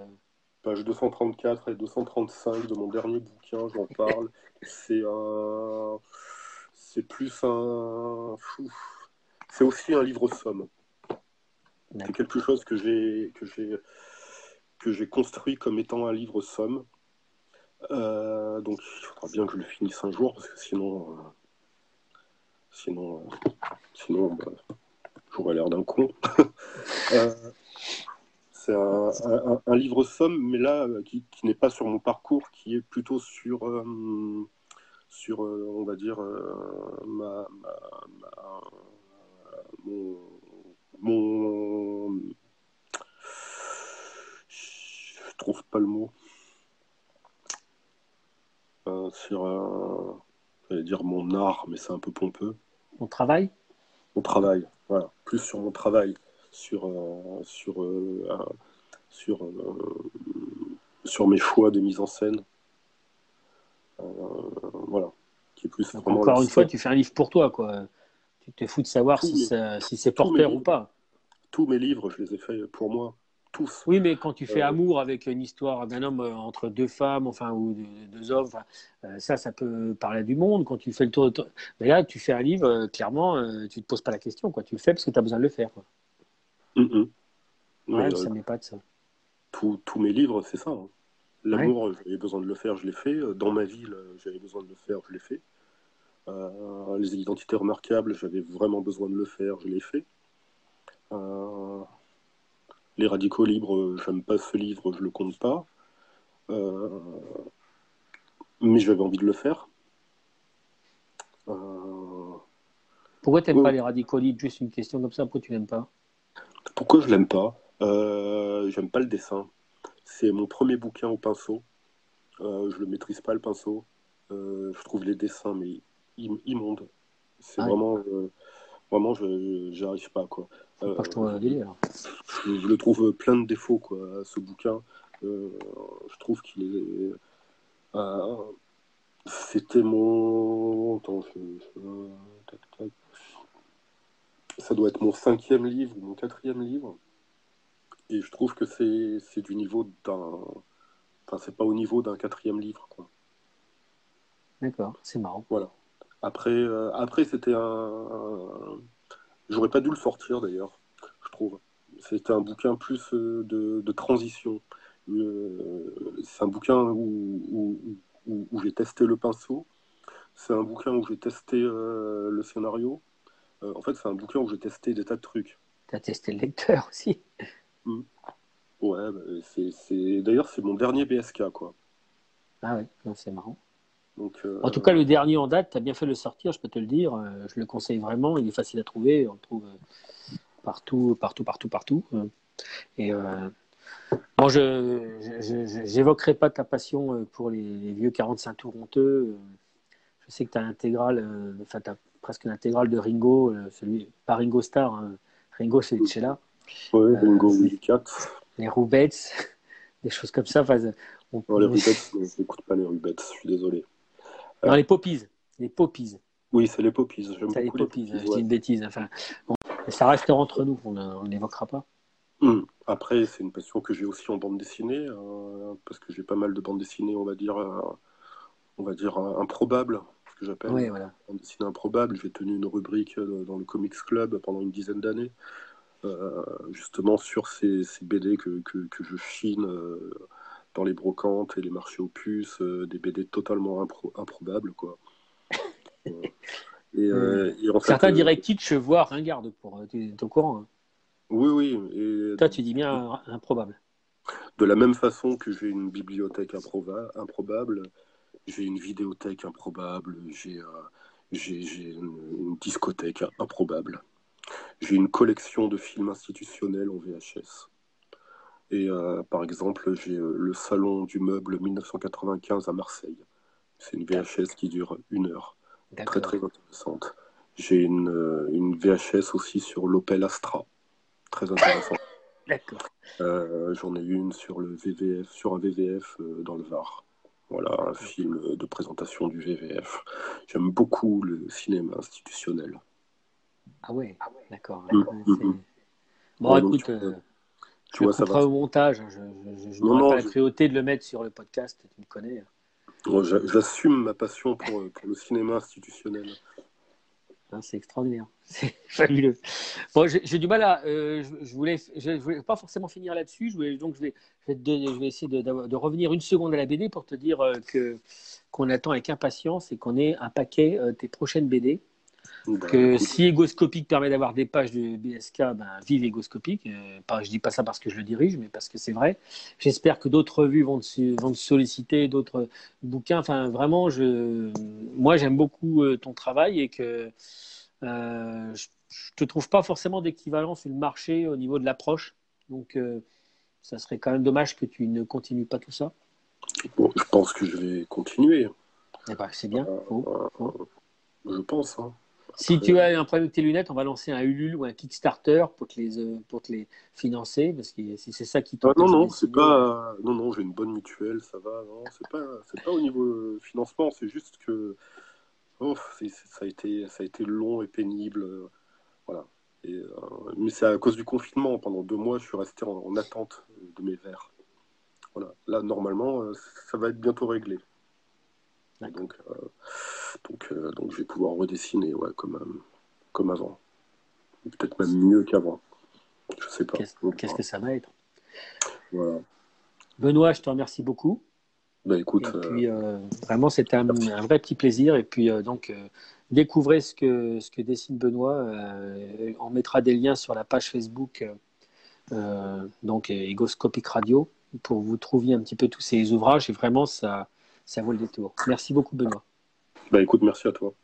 Page 234 et 235 de mon dernier bouquin, j'en parle. c'est un. C'est plus un. C'est aussi un livre somme. C'est quelque chose que j'ai que j'ai que j'ai construit comme étant un livre somme. Euh, donc il faudra bien que je le finisse un jour parce que sinon, euh, sinon, euh, sinon, bah, j'aurais l'air d'un con. c'est un, livre somme, mais là, qui, n'est pas sur mon parcours, qui est plutôt sur, sur on va dire, ma, mon, trouve pas le mot. sur, j'allais dire mon art, mais c'est un peu pompeux. Mon travail? Mon travail, voilà. Plus sur mon travail, sur, euh, sur, euh, sur, euh, sur mes choix de mise en scène. voilà. Qui est plus encore une fois, tu fais un livre pour toi, quoi. Tu te fous de savoir si, si c'est porteur ou pas. Tous mes livres, je les ai faits pour moi. Oui, mais quand tu fais euh, amour avec une histoire d'un homme euh, entre deux femmes, enfin, ou deux, hommes, euh, ça, ça peut parler du monde. Quand tu fais le tour, mais là, tu fais un livre, clairement, tu te poses pas la question, quoi. Tu le fais parce que tu as besoin de le faire, quoi. Mm ça n'est pas de ça. Tous mes livres, c'est ça. Hein. L'amour, j'avais besoin de le faire, je l'ai fait. Dans ma ville, j'avais besoin de le faire, je l'ai fait. les identités remarquables, j'avais vraiment besoin de le faire, je l'ai fait. Les radicaux libres, euh, j'aime pas ce livre, je le compte pas. Euh, mais j'avais envie de le faire. Euh, pourquoi tu n'aimes pas les radicaux libres? Juste une question comme ça, pourquoi tu l'aimes pas? Pourquoi je l'aime pas? J'aime pas le dessin. C'est mon premier bouquin au pinceau. je le maîtrise pas le pinceau. je trouve les dessins mais immondes. C'est ah vraiment, vraiment, je j'arrive pas quoi. Euh, je, le trouve plein de défauts, quoi, ce bouquin. Euh, je trouve qu'il est. Euh, c'était mon. Attends, Ça doit être mon cinquième livre ou mon quatrième livre. Et je trouve que c'est du niveau d'un. Enfin, c'est pas au niveau d'un quatrième livre, quoi. D'accord, c'est marrant. Voilà. Après, après c'était un J'aurais pas dû le sortir d'ailleurs, je trouve. C'était un bouquin plus euh, de, transition. Euh, c'est un bouquin où, j'ai testé le pinceau. C'est un bouquin où j'ai testé euh, le scénario. en fait, c'est un bouquin où j'ai testé des tas de trucs. Tu as testé le lecteur aussi? Mmh. Ouais, bah, c'est, d'ailleurs, c'est mon dernier BSK, quoi. Ah ouais, c'est marrant. Euh, en tout cas, le dernier en date, tu as bien fait le sortir, je peux te le dire. Euh, je le conseille vraiment. Il est facile à trouver. On le trouve euh, partout, partout, partout, partout. Et bon, je n'évoquerai pas ta passion pour les, vieux 45 tours honteux. Je sais que tu as l'intégrale, enfin, as presque l'intégrale de Ringo, celui, pas Ringo Star, hein. Ringo c'est là. Oui, Ringo 4. Les Roubettes, des choses comme ça. on... les Roubettes, je n'écoute pas les Roubettes, je suis désolé. Non, les poppies. Les poppies. Oui, c'est les poppies. C'est les poppies. je dis une bêtise. Enfin, ça reste entre nous. On n'évoquera pas. Hmm. Après, c'est une passion que j'ai aussi en bande dessinée, euh, parce que j'ai pas mal de bandes dessinées, on va dire, euh, on va dire euh, improbables, ce que j'appelle oui, voilà. bande dessinée improbable. J'ai tenu une rubrique dans le Comics Club pendant une dizaine d'années, justement sur ces, BD que, que, que je chine dans les brocantes et les marchés aux puces, euh, des BD totalement improbables, quoi. et, euh, Certains euh, diraient kitsch, voire ringarde, pour tu es au courant. Hein. Oui, oui. Et... Toi, tu dis bien improbable. De la même façon que j'ai une bibliothèque improbable, j'ai une vidéothèque improbable, j'ai une, discothèque improbable. J'ai une collection de films institutionnels en VHS. Et euh, par exemple, j'ai euh, le salon du meuble 1995 à Marseille. C'est une VHS qui dure une heure. Très très intéressante. J'ai une, euh, une, VHS aussi sur l'Opel Astra. Très intéressante. D'accord. J'en ai une sur le VVF, sur un VVF dans le Var. Voilà, un film de présentation du VVF. J'aime beaucoup le cinéma institutionnel. Ah ouais, d'accord. Mmh, mmh, mmh. Bon, écoute, tu vois, ça va. au montage. Hein. Je n'aurai pas la cruauté de le mettre sur le podcast, tu me connais. J'assume ma passion pour, euh, pour, le cinéma institutionnel. Ah, c'est extraordinaire, c'est fabuleux. Bon, j'ai du mal à. Euh, je, voulais, je, voulais pas forcément finir là-dessus. Donc, je vais, je vais, je vais essayer de, de, revenir une seconde à la BD pour te dire euh, que qu'on attend avec impatience et qu'on ait un paquet tes prochaines BD. Bah, que si Égoscopique permet d'avoir des pages de BSK, ben, vive Égoscopique. Euh, pas, je dis pas ça parce que je le dirige, mais parce que c'est vrai. J'espère que d'autres revues vont te, vont solliciter, d'autres bouquins. Enfin, vraiment, je, moi, j'aime beaucoup euh, ton travail et que euh, je, ne te trouve pas forcément d'équivalent sur le marché au niveau de l'approche. Donc, ça serait quand même dommage que tu ne continues pas tout ça. je pense que je vais continuer. Eh ben, c'est bien. Je pense. Hein. Si tu as un problème avec tes lunettes, on va lancer un Ulule ou un Kickstarter pour te les, euh, pour te les financer, parce que si c'est ça qui ah, Non, non, c'est pas. Non, non, j'ai une bonne mutuelle, ça va. Non, c'est pas, c'est pas au niveau financement, c'est juste que. Oh, ça, a été, ça a été long et pénible. Euh, voilà. Et, euh, mais c'est à cause du confinement. Pendant deux mois, je suis resté en, attente de mes verres. Voilà. Là, normalement, ça va être bientôt réglé. Donc, donc, euh, donc je vais pouvoir redessiner ouais, comme, euh, comme avant. Peut-être même mieux qu'avant. Je sais pas. Qu'est-ce que ça va être? Voilà. Benoît, je te remercie beaucoup. Bah, écoute, et puis, euh, vraiment, c'était un, vrai petit plaisir. Et puis, donc, découvrez ce que, ce que dessine Benoît. on mettra des liens sur la page Facebook, donc Egoscopic Radio, pour vous trouver un petit peu tous ces ouvrages. Et vraiment, ça, ça vaut le détour. Merci beaucoup, Benoît. Bah écoute, merci à toi.